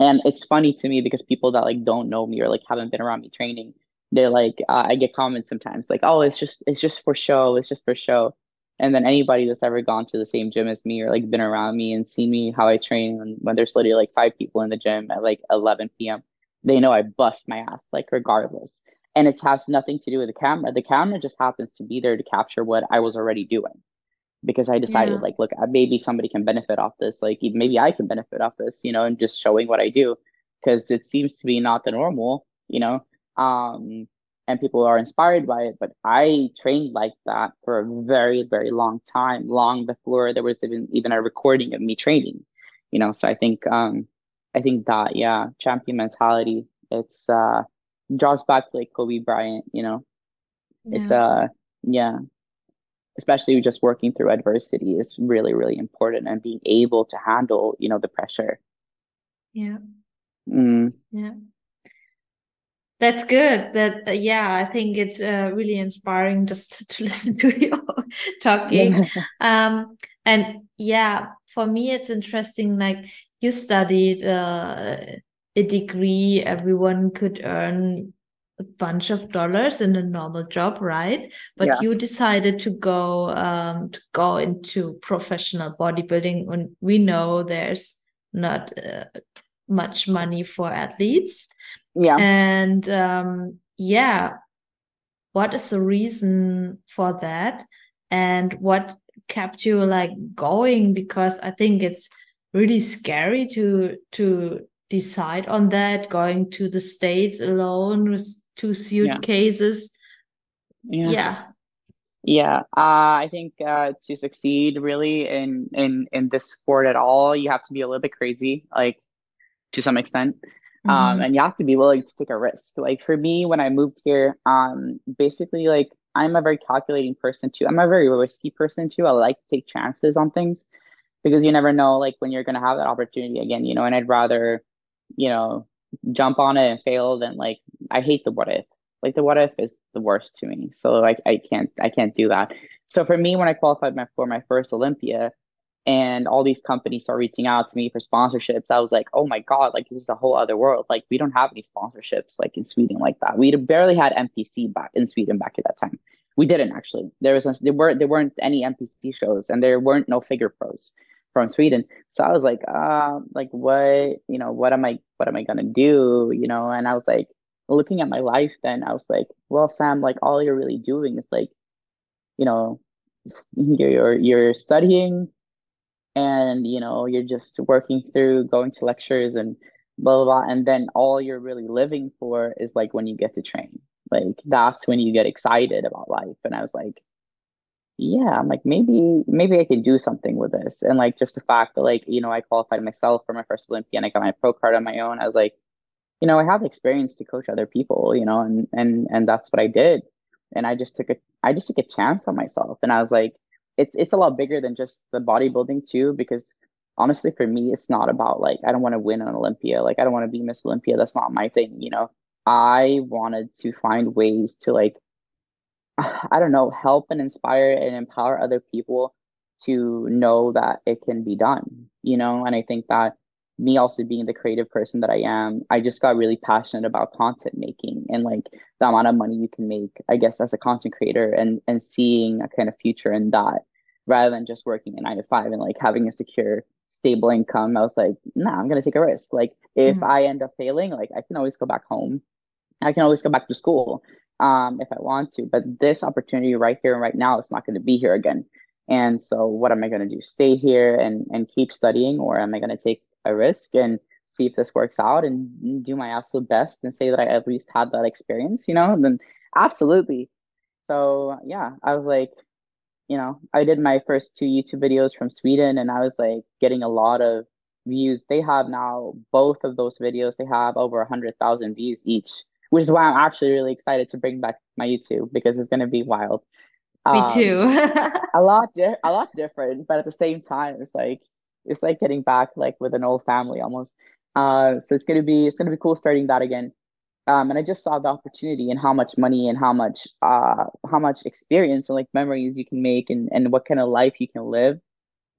And it's funny to me because people that like don't know me or like haven't been around me training they're like uh, i get comments sometimes like oh it's just it's just for show it's just for show. And then anybody that's ever gone to the same gym as me or like been around me and seen me how i train when, when there's literally like five people in the gym at like 11 p.m they know i bust my ass like regardless and it has nothing to do with the camera the camera just happens to be there to capture what i was already doing because i decided Yeah. like look maybe somebody can benefit off this like maybe i can benefit off this you know and just showing what i do because it seems to be not the normal you know um and people are inspired by it but i trained like that for a very very long time long before there was even even a recording of me training you know so i think um i think that yeah champion mentality it's uh draws back to like kobe bryant you know it's Yeah. uh yeah especially just working through adversity is really really important and being able to handle you know the pressure Yeah. mm, Yeah. That's good. That uh, yeah, I think it's uh, really inspiring just to listen to you talking. Um, and yeah, for me, it's interesting. Like you studied uh, a degree, everyone could earn a bunch of dollars in a normal job, right? But yeah you decided to go um, to go into professional bodybuilding, and we know there's not uh, much money for athletes. yeah And um, yeah, what is the reason for that? And what kept you like going? Because I think it's really scary to to decide on that, going to the States alone with two suitcases. yeah Yeah. Yeah, uh, I think uh, to succeed really in in in this sport at all, you have to be a little bit crazy, like to some extent, um, Mm-hmm. and you have to be willing to take a risk. Like for me, when I moved here, um, basically, like I'm a very calculating person too. I'm a very risky person too. I like to take chances on things because you never know, like when you're gonna have that opportunity again, you know. And I'd rather, you know, jump on it and fail than like I hate the what if. Like the what if is the worst to me. So like I can't I can't do that. So for me, when I qualified my for my first Olympia and all these companies start reaching out to me for sponsorships, I was like, oh my God, like this is a whole other world. Like we don't have any sponsorships like in Sweden like that. We barely had mpc back in Sweden back at that time. We didn't actually. There was there weren't there weren't any mpc shows and there weren't no figure pros from Sweden. So I was like, uh, like what, you know, what am I what am I gonna do? You know, and I was like looking at my life then I was like, well, Sam, like all you're really doing is like, you know, you're you're studying and you know you're just working through going to lectures and blah blah blah and then all you're really living for is like when you get to train like that's when you get excited about life and i was like yeah i'm like maybe maybe i could do something with this. And like just the fact that like you know i qualified myself for my first olympia and i got my pro card on my own i was like you know i have experience to coach other people you know and and and that's what i did. And i just took a i just took a chance on myself and i was like it's it's a lot bigger than just the bodybuilding too because honestly for me it's not about like i don't want to win an olympia like i don't want to be miss olympia that's not my thing you know? I wanted to find ways to like i don't know help and inspire and empower other people to know that it can be done you know? And i think that me also being the creative person that i am i just got really passionate about content making and like the amount of money you can make i guess as a content creator and and seeing a kind of future in that rather than just working a nine to five and like having a secure stable income i was like nah i'm gonna take a risk. Like if Mm. i end up failing like i can always go back home. I can always go back to school um, if I want to, but this opportunity right here and right now is not going to be here again. And so, what am I going to do? Stay here and and keep studying, or am I going to take a risk and see if this works out and do my absolute best and say that I at least had that experience? You know, then absolutely. So yeah, I was like, you know, I did my first two YouTube videos from Sweden, and I was like getting a lot of views. They have now both of those videos. They have over a hundred thousand views each which is why I'm actually really excited to bring back my YouTube because it's gonna be wild. Me too. Um, a lot di a lot different, but at the same time, it's like it's like getting back like with an old family almost. Uh, so it's gonna be it's gonna be cool starting that again. Um, and I just saw the opportunity and how much money and how much uh how much experience and like memories you can make and and what kind of life you can live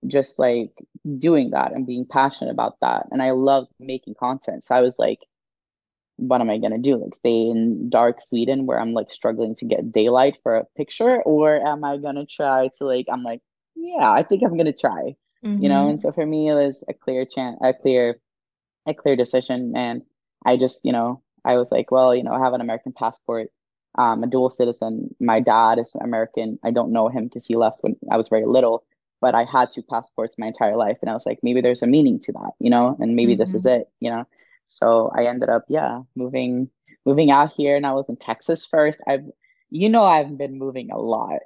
just like doing that and being passionate about that. And I love making content. So I was like what am I gonna do? Like stay in dark Sweden where I'm like struggling to get daylight for a picture, or am I gonna try to like I'm like, yeah, I think I'm gonna try, you know? And hmm so for me it was a clear chance a clear a clear decision and I just, you know, I was like, well, you know, I have an American passport. Um, a dual citizen. My dad is American. I don't know him because he left when I was very little, but I had two passports my entire life. And I was like, maybe there's a meaning to that, you know, and maybe this is hmm it, you know. So I ended up, yeah, moving moving out here and I was in Texas first. I've you know I've been moving a lot.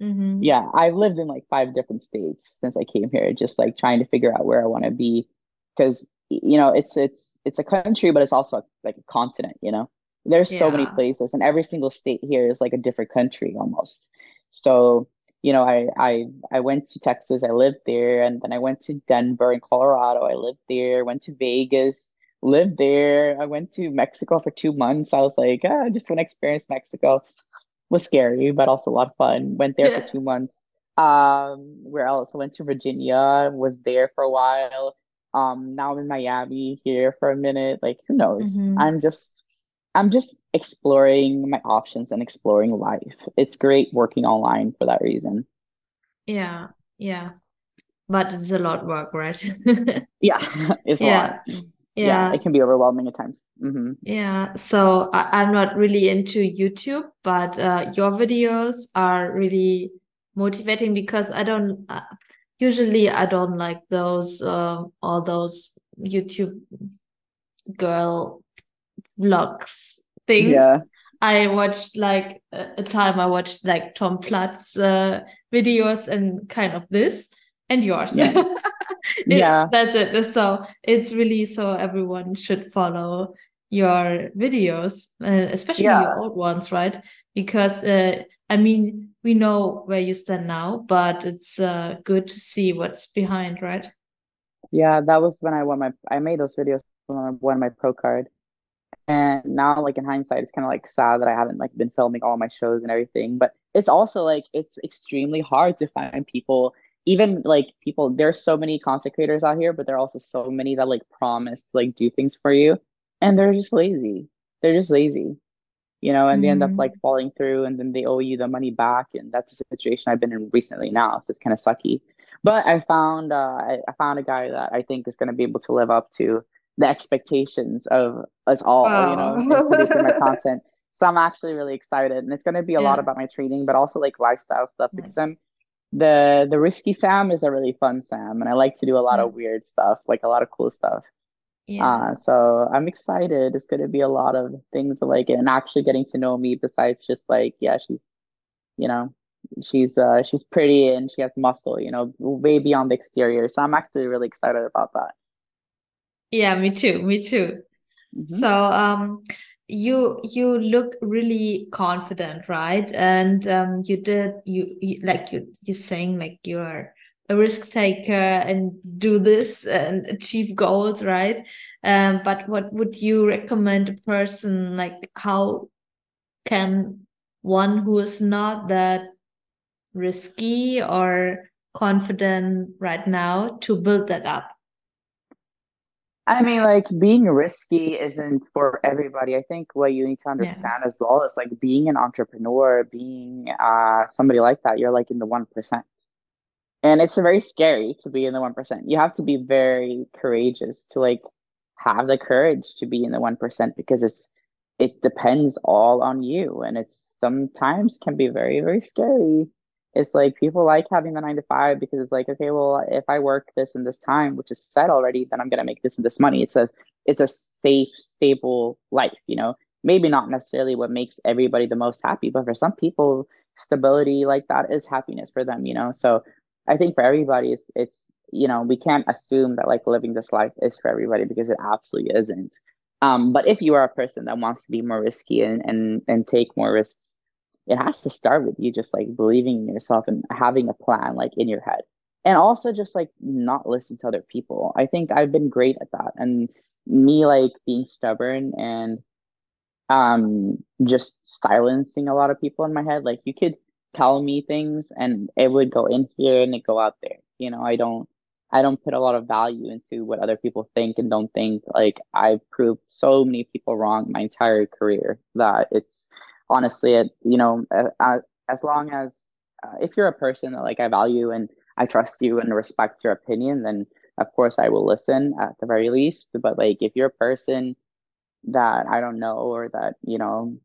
hmm Yeah, I've lived in like five different states since I came here, just like trying to figure out where I want to be. Because you know, it's it's it's a country, but it's also like a continent, you know. There's so many places, and every single state here is like a different country almost. So, you know, I I I went to Texas, I lived there, and then I went to Denver in Colorado, I lived there, went to Vegas, lived there. I went to Mexico for two months. I was like, ah, I just want to experience Mexico was scary, but also a lot of fun. Went there for two months. Um, where else? I went to Virginia, was there for a while. Um, now I'm in Miami here for a minute. Like, who knows? hmm I'm just I'm just exploring my options and exploring life. It's great working online for that reason. Yeah. Yeah. But it's a lot work, right? Yeah, it's a lot. Yeah. Yeah, it can be overwhelming at times. hmm Yeah. So I, I'm not really into YouTube, but uh, your videos are really motivating because I don't uh, usually I don't like those um all those YouTube girl vlogs things. Yeah. I watched like a time I watched like Tom Platz uh, videos and kind of this and yours. Yeah. it, yeah. That's it. So it's really so everyone should follow your videos, uh, especially yeah. your old ones, right? Because uh, I mean, we know where you stand now, but it's uh, good to see what's behind, right? Yeah, that was when I won my. I made those videos when I won my pro card, and now, like in hindsight, it's kind of like sad that I haven't like been filming all my shows and everything. But it's also like it's extremely hard to find people, even like people. There's so many content creators out here, but there are also so many that like promise to like do things for you, and they're just lazy. They're just lazy, you know, and mm-hmm. they end up like mm-hmm. falling through, and then they owe you the money back, and that's the situation I've been in recently now. So it's kind of sucky. But I found uh, I, I found a guy that I think is going to be able to live up to the expectations of us all, wow. you know, producing my content. So I'm actually really excited, and it's going to be a yeah. lot about my training, but also like lifestyle stuff nice. because I'm the the risky Sam is a really fun Sam, and I like to do a lot yeah. of weird stuff, like a lot of cool stuff. Yeah. Uh, so I'm excited. It's going to be a lot of things like it, and actually getting to know me besides just like, yeah, she's, you know, she's uh she's pretty and she has muscle, you know, way beyond the exterior. So I'm actually really excited about that. Yeah, me too. Me too. Mm-hmm. So um you you look really confident, right? And um you did you, you like you you're saying like you're a risk taker and do this and achieve goals, right? Um, but what would you recommend a person like how can one who is not that risky or confident right now to build that up? I mean, like being risky isn't for everybody. I think what you need to understand yeah. as well is like being an entrepreneur, being uh somebody like that, you're like in the one percent. And it's very scary to be in the one percent. You have to be very courageous to like have the courage to be in the one percent because it's it depends all on you and it's sometimes can be very, very scary it's like people like having the nine to five because it's like okay well if i work this in this time which is set already then i'm going to make this and this money. It's a it's a safe stable life you know? Maybe not necessarily what makes everybody the most happy but for some people stability like that is happiness for them you know? So i think for everybody it's it's you know we can't assume that like living this life is for everybody because it absolutely isn't. Um but if you are a person that wants to be more risky and and and take more risks it has to start with you just like believing in yourself and having a plan like in your head. And also just like not listen to other people. I think i've been great at that. And me like being stubborn and um just silencing a lot of people in my head like you could tell me things and it would go in here and it go out there. You know i don't i don't put a lot of value into what other people think and don't think. Like i've proved so many people wrong my entire career that it's honestly, it you know, uh, as long as uh, if you're a person that like I value and I trust you and respect your opinion, then of course I will listen at the very least. But like if you're a person that I don't know or that you know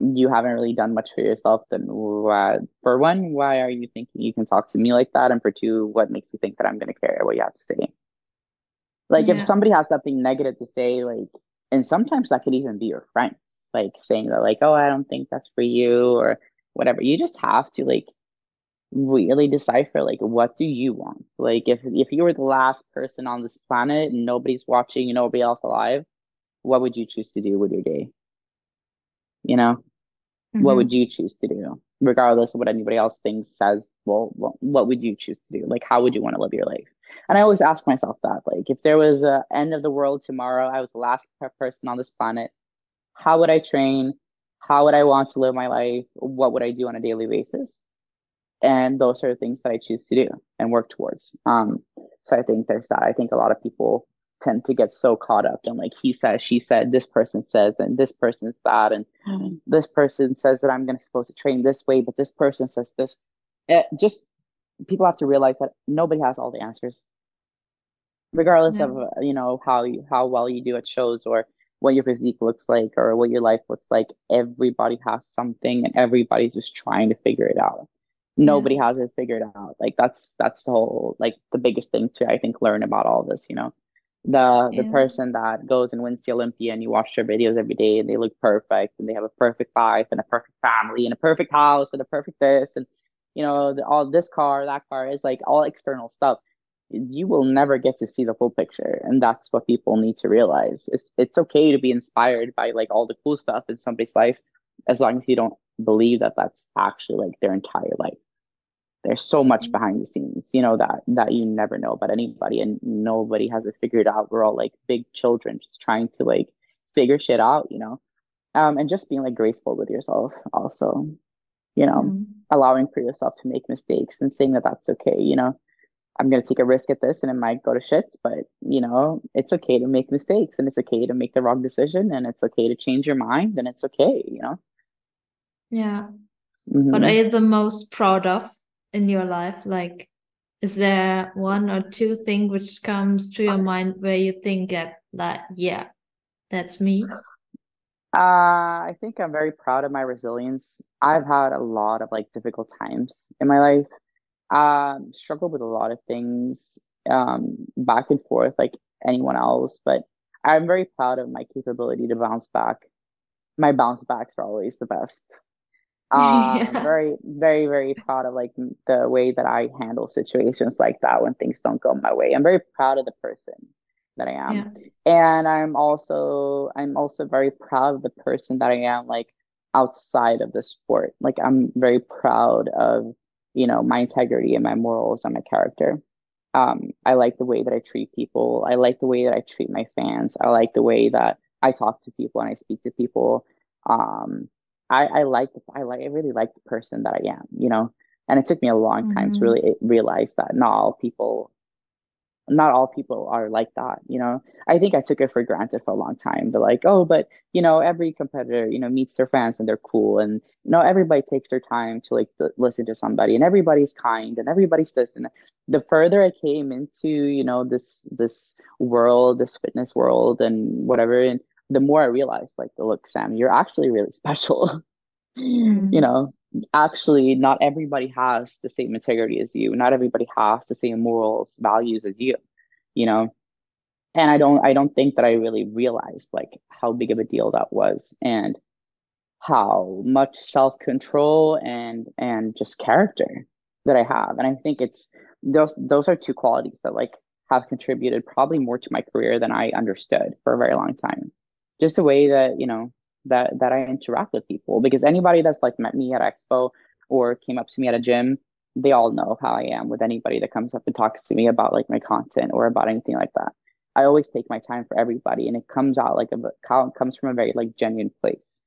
you haven't really done much for yourself, then uh, for one, why are you thinking you can talk to me like that? And for two, what makes you think that I'm going to care what you have to say? Like yeah. if somebody has something negative to say, like, and sometimes that could even be your friend like saying that like oh i don't think that's for you or whatever. You just have to like really decipher like what do you want? Like if if you were the last person on this planet and nobody's watching and nobody else alive what would you choose to do with your day? You know? Mm-hmm. what would you choose to do regardless of what anybody else thinks says well, well what would you choose to do? Like how would you want to live your life? And i always ask myself that like if there was a end of the world tomorrow i was the last person on this planet how would I train? How would I want to live my life? What would I do on a daily basis? And those are the things that I choose to do and work towards. Um, so I think there's that. I think a lot of people tend to get so caught up in like he says, she said, this person says, and this person's that, and mm-hmm. this person says that I'm going to supposed to train this way, but this person says this. It just people have to realize that nobody has all the answers, regardless of uh, you know how you how well you do at shows or what your physique looks like or what your life looks like. Everybody has something and everybody's just trying to figure it out. Nobody has it figured out. Like that's that's the whole like the biggest thing to I think learn about all this, you know. the the person that goes and wins the Olympia and you watch their videos every day and they look perfect and they have a perfect life and a perfect family and a perfect house and a perfect this and you know the, all this car that car is like all external stuff you will never get to see the full picture and that's what people need to realize. It's it's okay to be inspired by like all the cool stuff in somebody's life as long as you don't believe that that's actually like their entire life. There's so much Mm. behind the scenes you know that that you never know about anybody and nobody has it figured out. We're all like big children just trying to like figure shit out you know? Um and just being like graceful with yourself also you know? Mm. allowing for yourself to make mistakes and saying that that's okay you know i'm going to take a risk at this and it might go to shit but you know it's okay to make mistakes and it's okay to make the wrong decision and it's okay to change your mind and it's okay you know Yeah. What are you the most proud of in your life? Like, is there one or two thing which comes to your mind where you think that, like, yeah, that's me? Uh, I think I'm very proud of my resilience. I've had a lot of like difficult times in my life. Um, struggled with a lot of things, um, back and forth like anyone else, but I'm very proud of my capability to bounce back. My bounce backs are always the best. I'm Yeah. very, very, very proud of like the way that I handle situations like that when things don't go my way. I'm very proud of the person that I am. Yeah. And I'm also I'm also very proud of the person that I am like outside of the sport. Like I'm very proud of, you know, my integrity and my morals and my character. Um, I like the way that I treat people. I like the way that I treat my fans. I like the way that I talk to people and I speak to people. Um, I I like I like I really like the person that I am, you know. And it took me a long time to hmm really realize that not all people not all people are like that, you know. I think I took it for granted for a long time. But like, oh, but you know, every competitor, you know, meets their fans and they're cool, and you know, everybody takes their time to like th- listen to somebody, and everybody's kind, and everybody's this. And the further I came into, you know, this this world, this fitness world, and whatever, and the more I realized, like, look, Sam, you're actually really special. you Mm. know, actually, not everybody has the same integrity as you. Not everybody has the same morals, values as you, you know. And I don't, I don't think that I really realized like how big of a deal that was and how much self-control and and just character that I have. And I think it's those those are two qualities that like have contributed probably more to my career than I understood for a very long time. Just the way that, you know, that that I interact with people. Because anybody that's like met me at Expo or came up to me at a gym, they all know how I am with anybody that comes up and talks to me about like my content or about anything like that. I always take my time for everybody and it comes out like a comes from a very like genuine place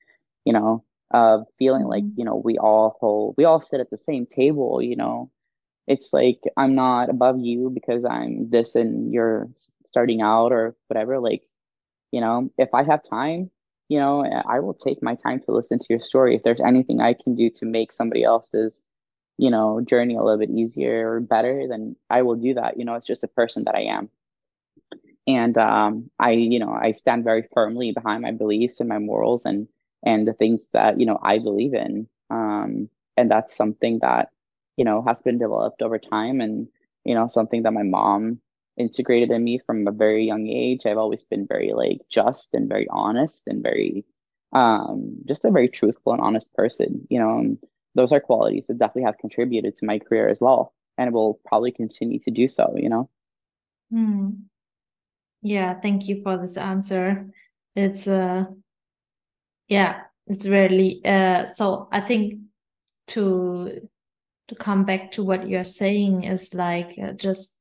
you know, of feeling like, Mhm. you know, we all hold, we all sit at the same table, you know. It's like I'm not above you because I'm this and you're starting out or whatever. Like, you know, if I have time, you know, I will take my time to listen to your story. If there's anything I can do to make somebody else's, you know, journey a little bit easier or better, then I will do that. You know, it's just the person that I am. And um, I, you know, I stand very firmly behind my beliefs and my morals and and the things that, you know, I believe in. Um, and that's something that, you know, has been developed over time and, you know, something that my mom integrated in me from a very young age. I've always been very like just and very honest and very um just a very truthful and honest person, you know, and those are qualities that definitely have contributed to my career as well and will probably continue to do so, you know. Mm. Yeah, thank you for this answer. It's uh yeah, it's really uh so I think to to come back to what you're saying is like uh, just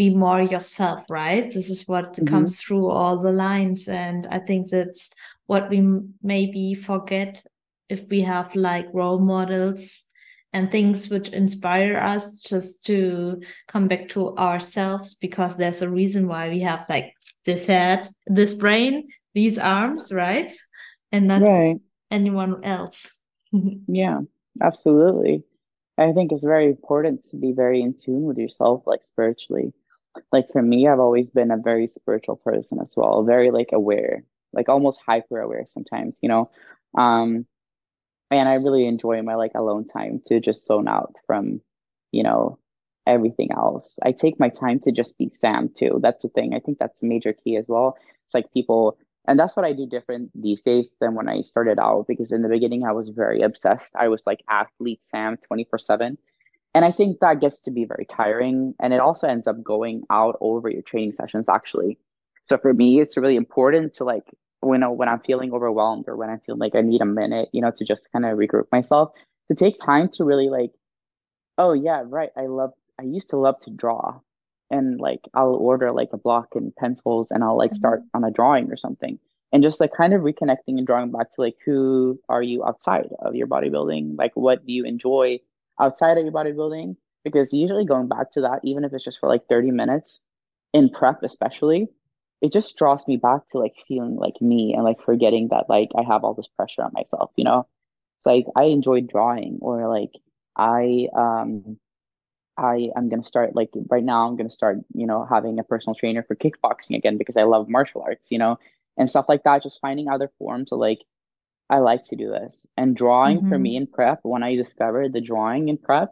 be more yourself, right? This is what hmm comes through all the lines. And I think that's what we m- maybe forget if we have like role models and things which inspire us just to come back to ourselves because there's a reason why we have like this head, this brain, these arms, right? And not Right. anyone else. Yeah, absolutely. I think it's very important to be very in tune with yourself, like spiritually. Like for me, I've always been a very spiritual person as well, very like aware, like almost hyper aware sometimes, you know. Um, and I really enjoy my like alone time to just zone out from, you know, everything else. I take my time to just be Sam too. That's the thing. I think that's a major key as well. It's like people, and that's what I do different these days than when I started out because in the beginning I was very obsessed. I was like athlete Sam 24 7. And I think that gets to be very tiring. And it also ends up going out over your training sessions actually. So for me, it's really important to like when when I'm feeling overwhelmed or when I feel like I need a minute, you know, to just kind of regroup myself, to take time to really like, oh yeah, right. I love I used to love to draw. And like I'll order like a block and pencils and I'll like start Mhm. on a drawing or something. And just like kind of reconnecting and drawing back to like who are you outside of your bodybuilding? Like what do you enjoy outside of your bodybuilding? Because usually going back to that, even if it's just for like 30 minutes in prep especially, it just draws me back to like feeling like me and like forgetting that like I have all this pressure on myself, you know? It's like I enjoy drawing or like I um I am gonna start like right now I'm gonna start, you know, having a personal trainer for kickboxing again because I love martial arts, you know, and stuff like that, just finding other forms of like I like to do this. And drawing for me in prep, when I discovered the drawing in prep,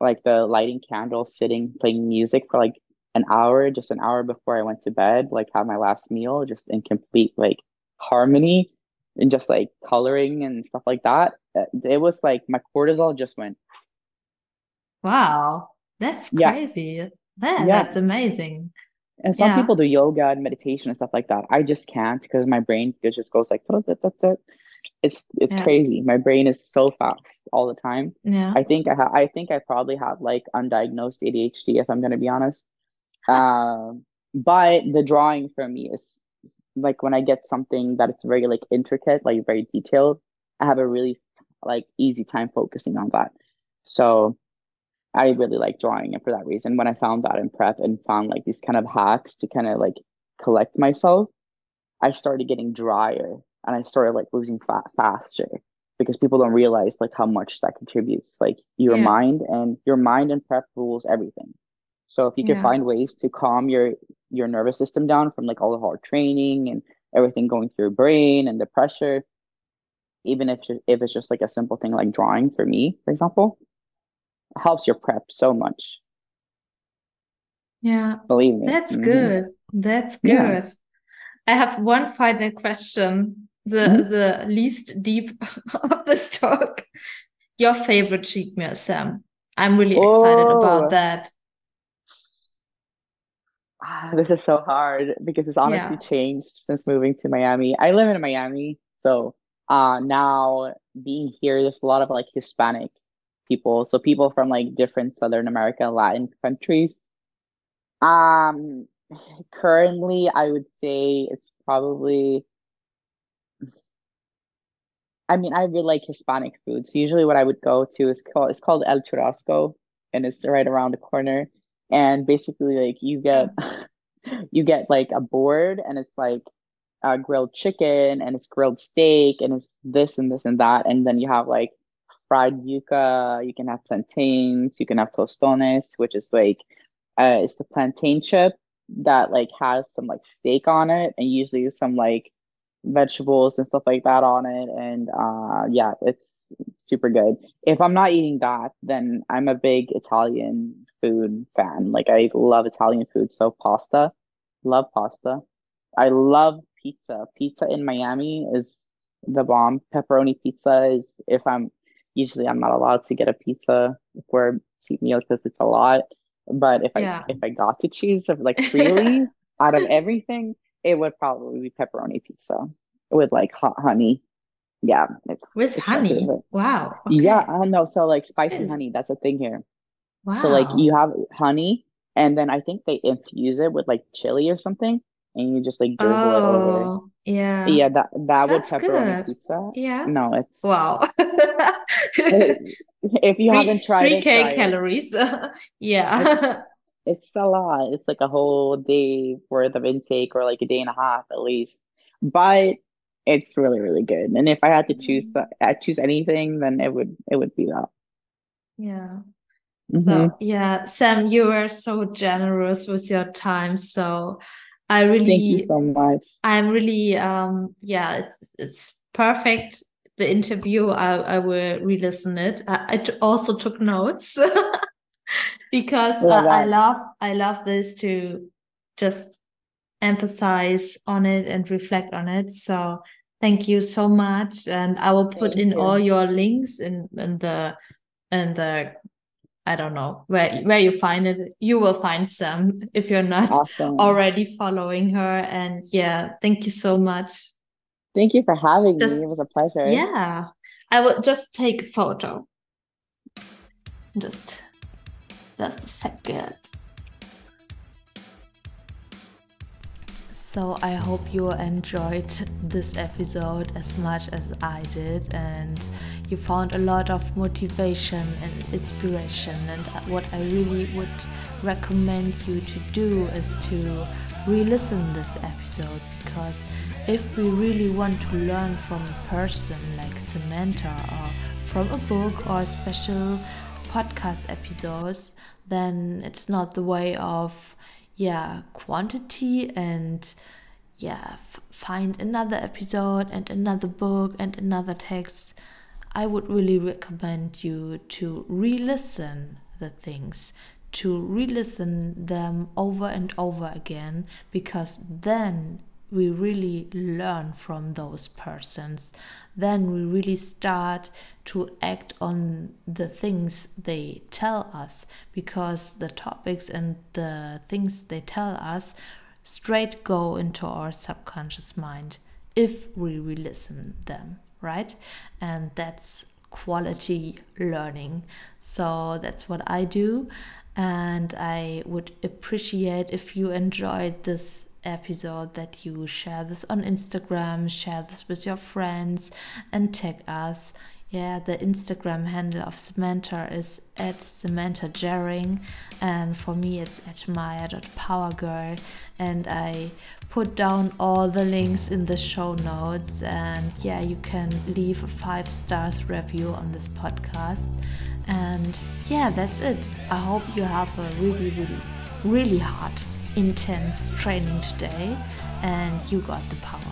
like the lighting candles, sitting, playing music for like an hour, just an hour before I went to bed, like have my last meal, just in complete like harmony and just like coloring and stuff like that. uh, It was like my cortisol just went, Wow, that's yeah, crazy. That yeah. that's amazing. And some Yeah, people do yoga and meditation and stuff like that. I just can't because my brain just goes like, it's it's yeah, crazy. My brain is so fast all the time. yeah. I think I ha I think I probably have like undiagnosed ADHD if I'm gonna be honest. Um, but the drawing for me is like when I get something that it's very like intricate, like very detailed, I have a really like easy time focusing on that. So I really like drawing and for that reason. When I found that in prep and found like these kind of hacks to kind of like collect myself, I started getting drier and I started like losing fat faster because people don't realize like how much that contributes. Like your Yeah, mind and your mind and prep rules everything. So if you can yeah, find ways to calm your your nervous system down from like all the hard training and everything going through your brain and the pressure, even if if it's just like a simple thing like drawing for me, for example, helps your prep so much. yeah. Believe me. That's hmm good. That's Yeah. good. I have one final question, the Mhm. the least deep of this talk. Your favorite cheat meal, Sam. I'm really excited about Oh, that. Ah, this is so hard because it's honestly Yeah. changed since moving to Miami. I live in Miami, so uh now being here, there's a lot of like Hispanic people, so people from like different Southern America, Latin countries. Um, currently, I would say it's probably, I mean, I really like Hispanic foods. Usually, what I would go to is called it's called El Churrasco, and it's right around the corner. And basically, like you get you get like a board, and it's like uh, grilled chicken and it's grilled steak and it's this and this and that. And then you have like fried yuca, you can have plantains, you can have tostones, which is like uh it's the plantain chip that like has some like steak on it and usually some like vegetables and stuff like that on it. And uh yeah, it's super good. If I'm not eating that, then I'm a big Italian food fan. Like I love Italian food, so pasta. Love pasta. I love pizza. Pizza in Miami is the bomb. Pepperoni pizza is if I'm usually I'm not allowed to get a pizza for a cheap meal because it's a lot. But if I if I got to choose like freely out of everything, it would probably be pepperoni pizza with like hot honey. Yeah, it's With it's honey. Wow. Yeah, Okay. I don't know. So like spicy honey, that's a thing here. Wow. So like you have honey, and then I think they infuse it with like chili or something, and you just like drizzle it over. Oh, yeah. Yeah, that that would pepperoni good. pizza. Yeah. No, it's Wow. if you haven't Three tried three K calories. Yeah. it's a lot. It's like a whole day worth of intake or like a day and a half at least. But it's really, really good. And if I had to choose that, I choose anything, then it would it would be that. Yeah. hmm So, yeah, Sam, you were so generous with your time. So, I really Thank you so much. I'm really, um, yeah, it's it's perfect. The interview, I I will re-listen it. I, I t- also took notes. because uh, I love I love this to just emphasize on it and reflect on it. So thank you so much, and I will put thank in you. all your links in in the in the I don't know where where you find it. You will find some if you're not awesome. already following her. And yeah, thank you so much. Thank you for having just, me. It was a pleasure. Yeah. I will just take a photo. Just just a second. So I hope you enjoyed this episode as much as I did and you found a lot of motivation and inspiration and what I really would recommend you to do is to re-listen this episode because if we really want to learn from a person like Samantha or from a book or a special podcast episodes then it's not the way of yeah quantity and yeah f- find another episode and another book and another text. I would really recommend you to re-listen the things to re-listen them over and over again because then we really learn from those persons. Then we really start to act on the things they tell us because the topics and the things they tell us straight go into our subconscious mind if we re-listen them right? And that's quality learning. So that's what i do. And i would appreciate if you enjoyed this episode that you share this on Instagram, share this with your friends, and tag us. Yeah, the Instagram handle of Samantha is at Samantha Jerring, and for me it's at maja.powergirl. And I put down all the links in the show notes. And yeah, you can leave a five stars review on this podcast. And yeah, that's it. I hope you have a really, really, really hard intense training today and you got the power.